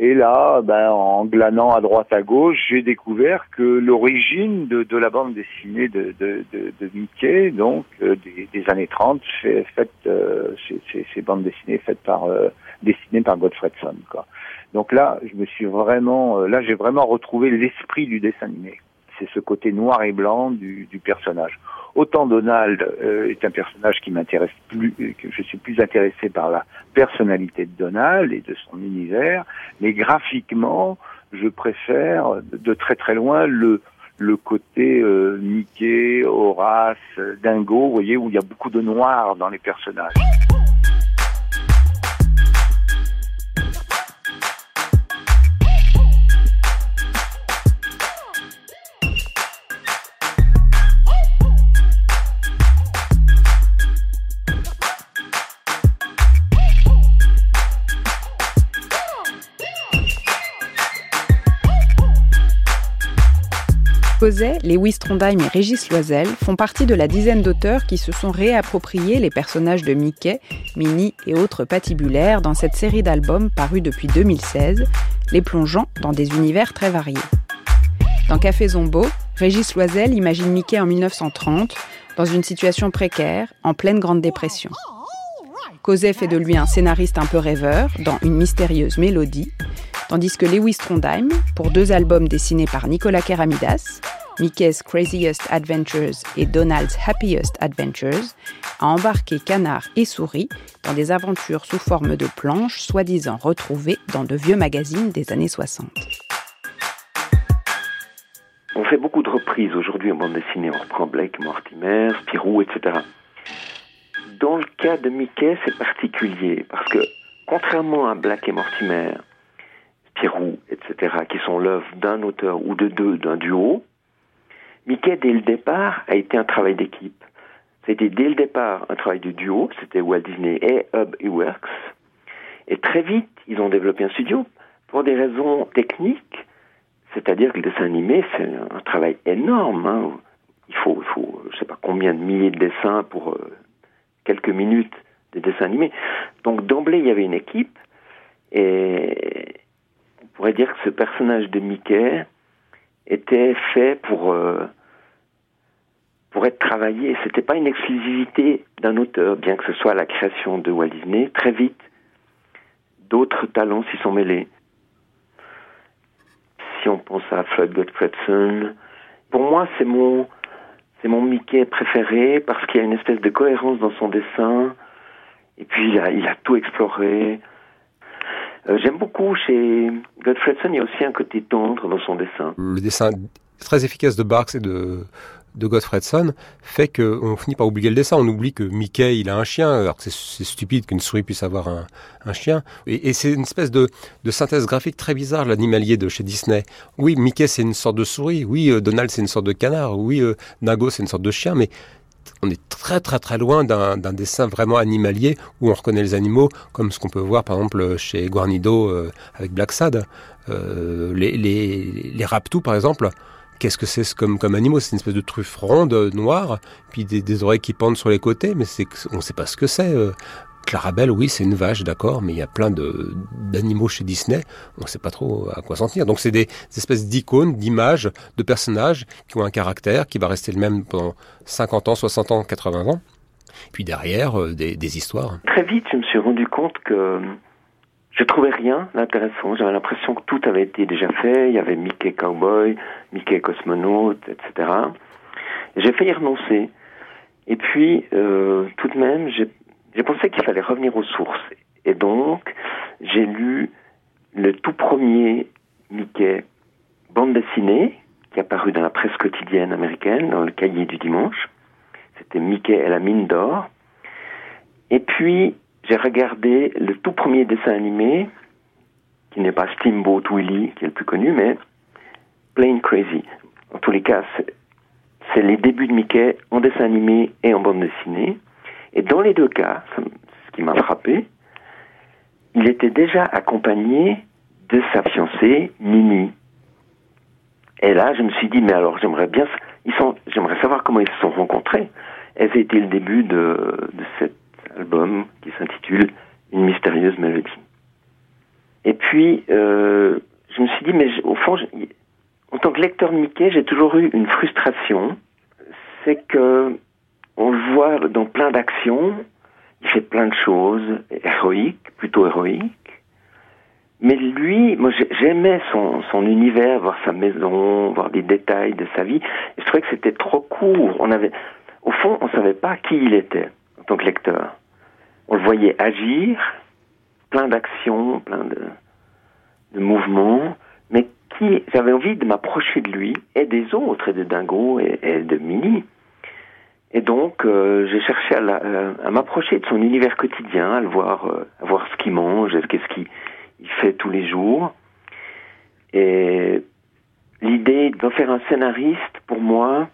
Et là, ben, en glanant à droite à gauche, j'ai découvert que l'origine de, de, la bande dessinée de, de, de, Mickey, donc euh, des, des, années 30, fait, faite, euh, ces, bandes dessinées faites par euh, dessinées par Godfredson. Quoi. Donc là, je me suis vraiment, euh, là, j'ai vraiment retrouvé l'esprit du dessin animé. C'est ce côté noir et blanc du, du personnage. Autant Donald euh, est un personnage qui m'intéresse plus, que je suis plus intéressé par la personnalité de Donald et de son univers, mais graphiquement, je préfère de très très loin le le côté euh, Mickey, Horace, Dingo, vous voyez, où il y a beaucoup de noir dans les personnages. Causet, Lewis Trondheim et Régis Loisel font partie de la dizaine d'auteurs qui se sont réappropriés les personnages de Mickey, Minnie et autres patibulaires dans cette série d'albums parus depuis 2016, les plongeant dans des univers très variés. Dans Café Zombo, Régis Loisel imagine Mickey en 1930, dans une situation précaire, en pleine Grande Dépression. Causet fait de lui un scénariste un peu rêveur, dans Une mystérieuse mélodie, tandis que Lewis Trondheim, pour deux albums dessinés par Nicolas Keramidas, Mickey's Craziest Adventures et Donald's Happiest Adventures, a embarqué canards et souris dans des aventures sous forme de planches soi-disant retrouvées dans de vieux magazines des années 60. On fait beaucoup de reprises aujourd'hui en bande dessinée. On reprend Blake, Mortimer, Spirou, etc. Dans le cas de Mickey, c'est particulier parce que contrairement à Black et Mortimer, Etc., qui sont l'œuvre d'un auteur ou de deux, d'un duo, Mickey, dès le départ, a été un travail d'équipe. C'était dès le départ un travail de duo, c'était Walt Disney et Hub Works. Et très vite, ils ont développé un studio pour des raisons techniques, c'est-à-dire que le dessin animé, c'est un travail énorme. Hein. Il faut, il faut, je sais pas combien de milliers de dessins pour euh, quelques minutes de dessin animé. Donc d'emblée, il y avait une équipe, et pourrait dire que ce personnage de Mickey était fait pour euh, pour être travaillé. C'était pas une exclusivité d'un auteur, bien que ce soit la création de Walt Disney. Très vite, d'autres talents s'y sont mêlés. Si on pense à Floyd Gottfredson, pour moi, c'est mon c'est mon Mickey préféré parce qu'il y a une espèce de cohérence dans son dessin. Et puis il a, il a tout exploré. Euh, J'aime beaucoup chez Godfredson, il y a aussi un côté tendre dans son dessin. Le dessin très efficace de Barks et de, de Godfredson fait qu'on finit par oublier le dessin. On oublie que Mickey, il a un chien, alors que c'est stupide qu'une souris puisse avoir un, chien. Et, c'est une espèce de, synthèse graphique très bizarre, l'animalier de chez Disney. Oui, Mickey, c'est une sorte de souris. Oui, euh, Donald, c'est une sorte de canard. Oui, euh, Nago, c'est une sorte de chien. Mais on est très très très loin d'un dessin vraiment animalier où on reconnaît les animaux comme ce qu'on peut voir par exemple chez Guarnido euh, avec Black Sad. Euh, les, les, raptous par exemple, qu'est-ce que c'est comme, comme animaux? C'est une espèce de truffe ronde, noire, puis des, des, oreilles qui pendent sur les côtés, mais on ne sait pas ce que c'est. Clarabelle, oui, c'est une vache, d'accord, mais il y a plein d'animaux chez Disney, on ne sait pas trop à quoi s'en tenir. Donc c'est des, espèces d'icônes, d'images, de personnages qui ont un caractère qui va rester le même pendant 50 ans, 60 ans, 80 ans. Puis derrière, euh, des, des histoires. Très vite, je me suis rendu compte que je trouvais rien d'intéressant. J'avais l'impression que tout avait été déjà fait. Il y avait Mickey Cowboy, Mickey Cosmonaute, etc. J'ai failli renoncer. Et puis, euh, tout de même, j'ai j'ai pensé qu'il fallait revenir aux sources. Et donc, j'ai lu le tout premier Mickey bande dessinée, qui est apparu dans la presse quotidienne américaine, dans le cahier du dimanche. C'était Mickey et la mine d'or. Et puis, j'ai regardé le tout premier dessin animé, qui n'est pas Steamboat Willie, qui est le plus connu, mais Plain Crazy. En tous les cas, c'est les débuts de Mickey en dessin animé et en bande dessinée. Et dans les deux cas, ce qui m'a frappé, il était déjà accompagné de sa fiancée, Mimi. Et là, je me suis dit, mais alors j'aimerais bien, ils sont, j'aimerais savoir comment ils se sont rencontrés. Et c'était le début de, cet album qui s'intitule Une mystérieuse mélodie. Et puis, euh, je me suis dit, mais au fond, en tant que lecteur de Mickey, j'ai toujours eu une frustration. C'est que on le voit dans plein d'actions, il fait plein de choses héroïques, plutôt héroïques. Mais lui, moi j'aimais son, univers, voir sa maison, voir des détails de sa vie. Je trouvais que c'était trop court. On avait, au fond, on savait pas qui il était en tant que lecteur. On le voyait agir, plein d'actions, plein de, mouvements, mais qui, j'avais envie de m'approcher de lui et des autres, et de Dingo et, et de Minnie. Et donc, euh, j'ai cherché à, la, euh, à m'approcher de son univers quotidien, à le voir, euh, à voir ce qu'il mange, qu'est-ce qu'il il fait tous les jours. Et l'idée d'en faire un scénariste, pour moi,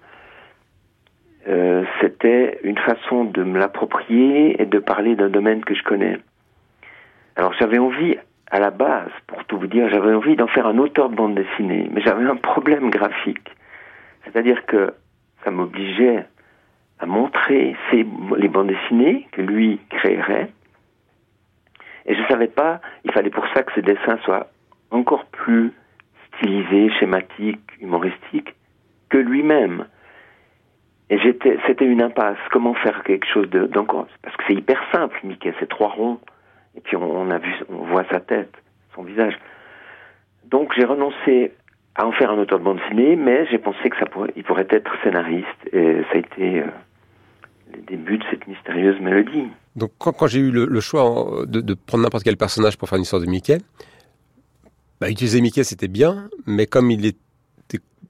euh, c'était une façon de me l'approprier et de parler d'un domaine que je connais. Alors j'avais envie, à la base, pour tout vous dire, j'avais envie d'en faire un auteur de bande dessinée, mais j'avais un problème graphique. C'est-à-dire que ça m'obligeait à montrer ces, les bandes dessinées que lui créerait. Et je ne savais pas, il fallait pour ça que ce dessin soit encore plus stylisé, schématique, humoristique que lui-même. Et j'étais, c'était une impasse. Comment faire quelque chose de, d'encore, parce que c'est hyper simple, Mickey, c'est trois ronds. Et puis on, a vu, on voit sa tête, son visage. Donc j'ai renoncé à en faire un auteur de bande dessinée, mais j'ai pensé que ça pourrait, il pourrait être scénariste, et ça a été euh, le début de cette mystérieuse mélodie. Donc quand, j'ai eu le, choix de, de prendre n'importe quel personnage pour faire une histoire de Mickey, bah, utiliser Mickey c'était bien, mais comme il était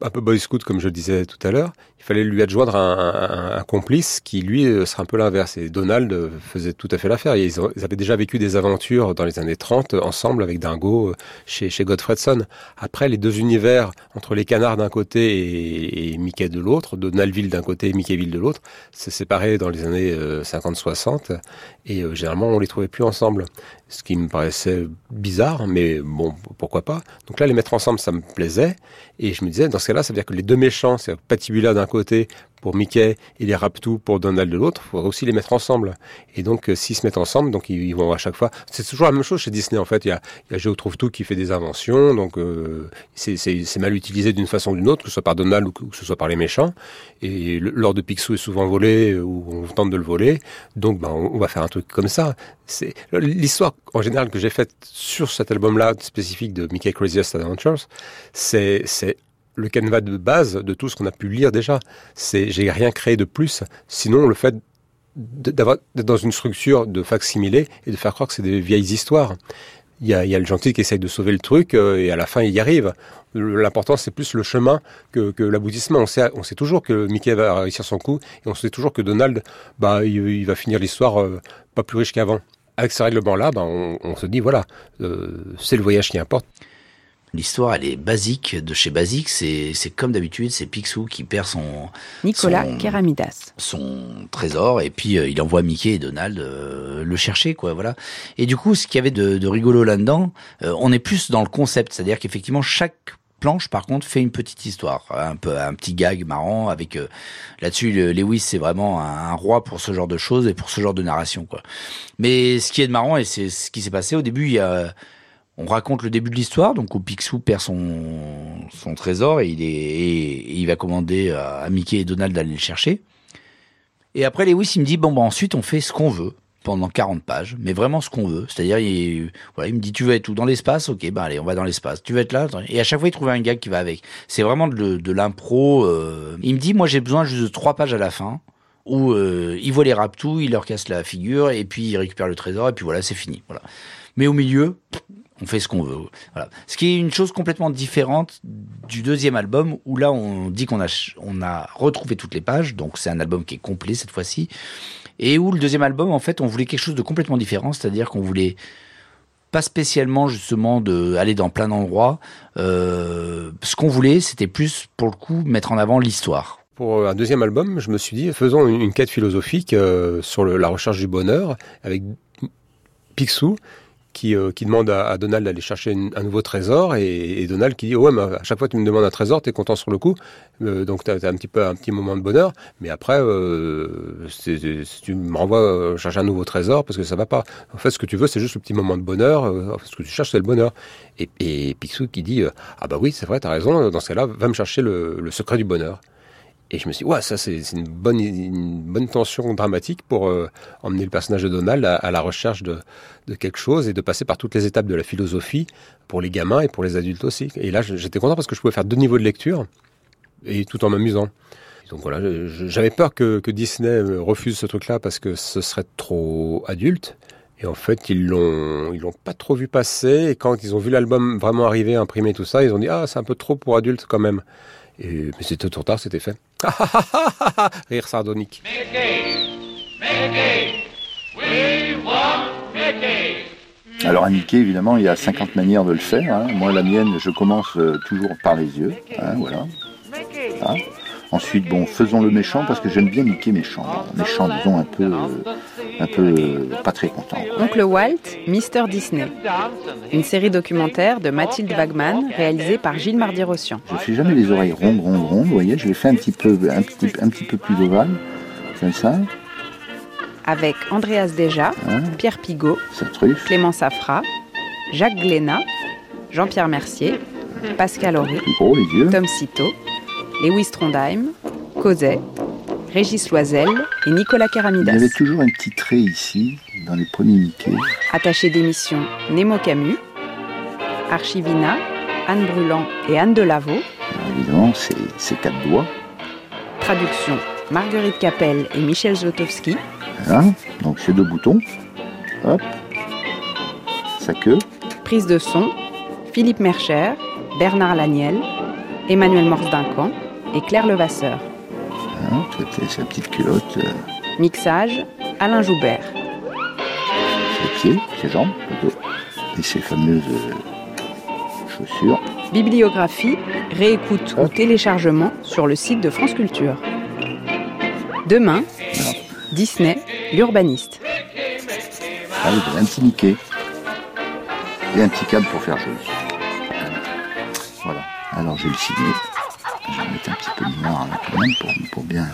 un peu boy scout comme je le disais tout à l'heure, il fallait lui adjoindre un, complice qui lui euh, serait un peu l'inverse. Et Donald euh, faisait tout à fait l'affaire. Ils, ils, avaient déjà vécu des aventures dans les années 30 ensemble avec Dingo euh, chez, chez Godfredson. Après, les deux univers entre les canards d'un côté et, Mickey de l'autre, Donaldville d'un côté et Mickeyville de l'autre, s'est séparé dans les années 50-60 et euh, généralement on les trouvait plus ensemble. Ce qui me paraissait bizarre, mais bon, pourquoi pas. Donc là, les mettre ensemble, ça me plaisait. Et je me disais, dans ce cas-là, ça veut dire que les deux méchants, c'est Patibula d'un côté pour Mickey et les Raptou pour Donald de l'autre, il faudrait aussi les mettre ensemble. Et donc, euh, s'ils se mettent ensemble, donc ils, vont à chaque fois. C'est toujours la même chose chez Disney en fait. Il y a, il y Géo trouve tout qui fait des inventions, donc euh, c'est mal utilisé d'une façon ou d'une autre, que ce soit par Donald ou que, ce soit par les méchants. Et l'or de Picsou est souvent volé euh, ou on tente de le voler, donc ben, on, on va faire un truc comme ça. C'est l'histoire en général que j'ai faite sur cet album-là spécifique de Mickey Craziest Adventures. C'est le canevas de base de tout ce qu'on a pu lire déjà. C'est, j'ai rien créé de plus. Sinon, le fait d'avoir d'être dans une structure de facsimilé et de faire croire que c'est des vieilles histoires. Il y, a, y a le gentil qui essaye de sauver le truc euh, et à la fin il y arrive. L'important c'est plus le chemin que, l'aboutissement. On sait, on sait toujours que Mickey va réussir son coup et on sait toujours que Donald, bah, il, va finir l'histoire euh, pas plus riche qu'avant. Avec ce règlement-là, bah, on, on, se dit voilà, euh, c'est le voyage qui importe. L'histoire, elle est basique de chez Basique. C'est, c'est comme d'habitude, c'est Picsou qui perd son Nicolas son, Keramidas. son trésor et puis euh, il envoie Mickey et Donald euh, le chercher, quoi. Voilà. Et du coup, ce qu'il y avait de, de rigolo là-dedans, euh, on est plus dans le concept, c'est-à-dire qu'effectivement chaque planche par contre fait une petite histoire, un peu un petit gag marrant avec euh, là-dessus Lewis c'est vraiment un, un, roi pour ce genre de choses et pour ce genre de narration quoi. Mais ce qui est marrant et c'est ce qui s'est passé au début, il y a on raconte le début de l'histoire, donc où Picsou perd son, trésor et il, va commander à Mickey et Donald d'aller le chercher. Et après, Lewis, il me dit, bon, bah, ensuite, on fait ce qu'on veut pendant 40 pages, mais vraiment ce qu'on veut. C'est-à-dire, il, me dit, tu veux être où? Dans l'espace? Ok, bah allez, on va dans l'espace. Tu veux être là? Et à chaque fois, il trouve un gag qui va avec. C'est vraiment de, l'impro. Euh... Il me dit, moi, j'ai besoin juste de trois pages à la fin où euh, il voit les raptous, il leur casse la figure, et puis il récupère le trésor, et puis voilà, c'est fini. Mais au milieu, on fait ce qu'on veut. Voilà. Ce qui est une chose complètement différente du deuxième album où là on dit qu'on a on a retrouvé toutes les pages, donc c'est un album qui est complet cette fois-ci, et où le deuxième album en fait on voulait quelque chose de complètement différent, c'est-à-dire qu'on voulait pas spécialement justement de aller dans plein d'endroits. Euh, ce qu'on voulait, c'était plus pour le coup mettre en avant l'histoire. Pour un deuxième album, je me suis dit faisons une, quête philosophique euh, sur la recherche du bonheur avec Picsou qui, euh, qui demande à, Donald d'aller chercher un nouveau trésor et, Donald qui dit ouais mais à chaque fois que tu me demandes un trésor t'es content sur le coup. Euh, donc t'as as un petit peu un petit moment de bonheur. Mais après euh, tu me renvoies chercher un nouveau trésor parce que ça va pas. En fait ce que tu veux c'est juste le petit moment de bonheur euh, ce que tu cherches c'est le bonheur. Et, et Picsou qui dit ah bah oui c'est vrai t'as raison dans ce cas-là va me chercher le secret du bonheur et je me suis dit, ouais, ça c'est une bonne, tension dramatique pour euh, emmener le personnage de Donald à, la recherche de, quelque chose et de passer par toutes les étapes de la philosophie pour les gamins et pour les adultes aussi. Et là, j'étais content parce que je pouvais faire deux niveaux de lecture et tout en m'amusant. Donc voilà, j'avais peur que, Disney refuse ce truc-là parce que ce serait trop adulte. Et en fait, ils l'ont, l'ont pas trop vu passer. Et quand ils ont vu l'album vraiment arriver, imprimé tout ça, ils ont dit ah c'est un peu trop pour adultes quand même. Et, mais c'était trop tard, c'était fait. Rire sardonique. Mickey, Mickey, we want Mickey. Alors à Mickey, évidemment, il y a 50 manières de le faire. Hein. Moi, la mienne, je commence euh, toujours par les yeux. Hein, voilà. Hein? Ensuite, bon, faisons le méchant parce que j'aime bien Mickey méchant. Méchant, disons, un peu, euh, un peu euh, pas très content. Donc le Walt, Mister Disney. Une série documentaire de Mathilde Wagman, réalisée par Gilles Mardi-Rossian. Je fais jamais les oreilles rondes, rondes, rondes. Vous voyez, je les fais un petit peu, un petit, un petit peu plus ovales, comme ça. Avec Andreas Deja, hein? Pierre Pigot, Clément Safra, Jacques Glénat, Jean-Pierre Mercier, Pascal Horry, Tom Cito, Lewis Trondheim, Cosette, Régis Loisel et Nicolas Keramidas. Il y avait toujours un petit trait ici, dans les premiers Mickey. Attaché d'émission Nemo Camus, Archivina, Anne Bruland et Anne Delavaux. Évidemment, c'est quatre doigts. Traduction Marguerite Capel et Michel Zlotowski. Voilà, donc c'est deux boutons. Hop. Sa queue. Prise de son Philippe Mercher, Bernard Laniel, Emmanuel Morse Duncan et Claire Levasseur. Voilà, sa petite culotte. Euh. Mixage Alain Joubert. Ses pieds, ses jambes plutôt. Et ses fameuses euh, chaussures. Bibliographie, réécoute ou téléchargement sur le site de France Culture. Demain, Disney, l'urbaniste. Ah, un petit Mickey. Et un petit câble pour faire joli. Voilà. Alors je vais le signer. Je vais mettre un petit peu de noir quand même pour, pour bien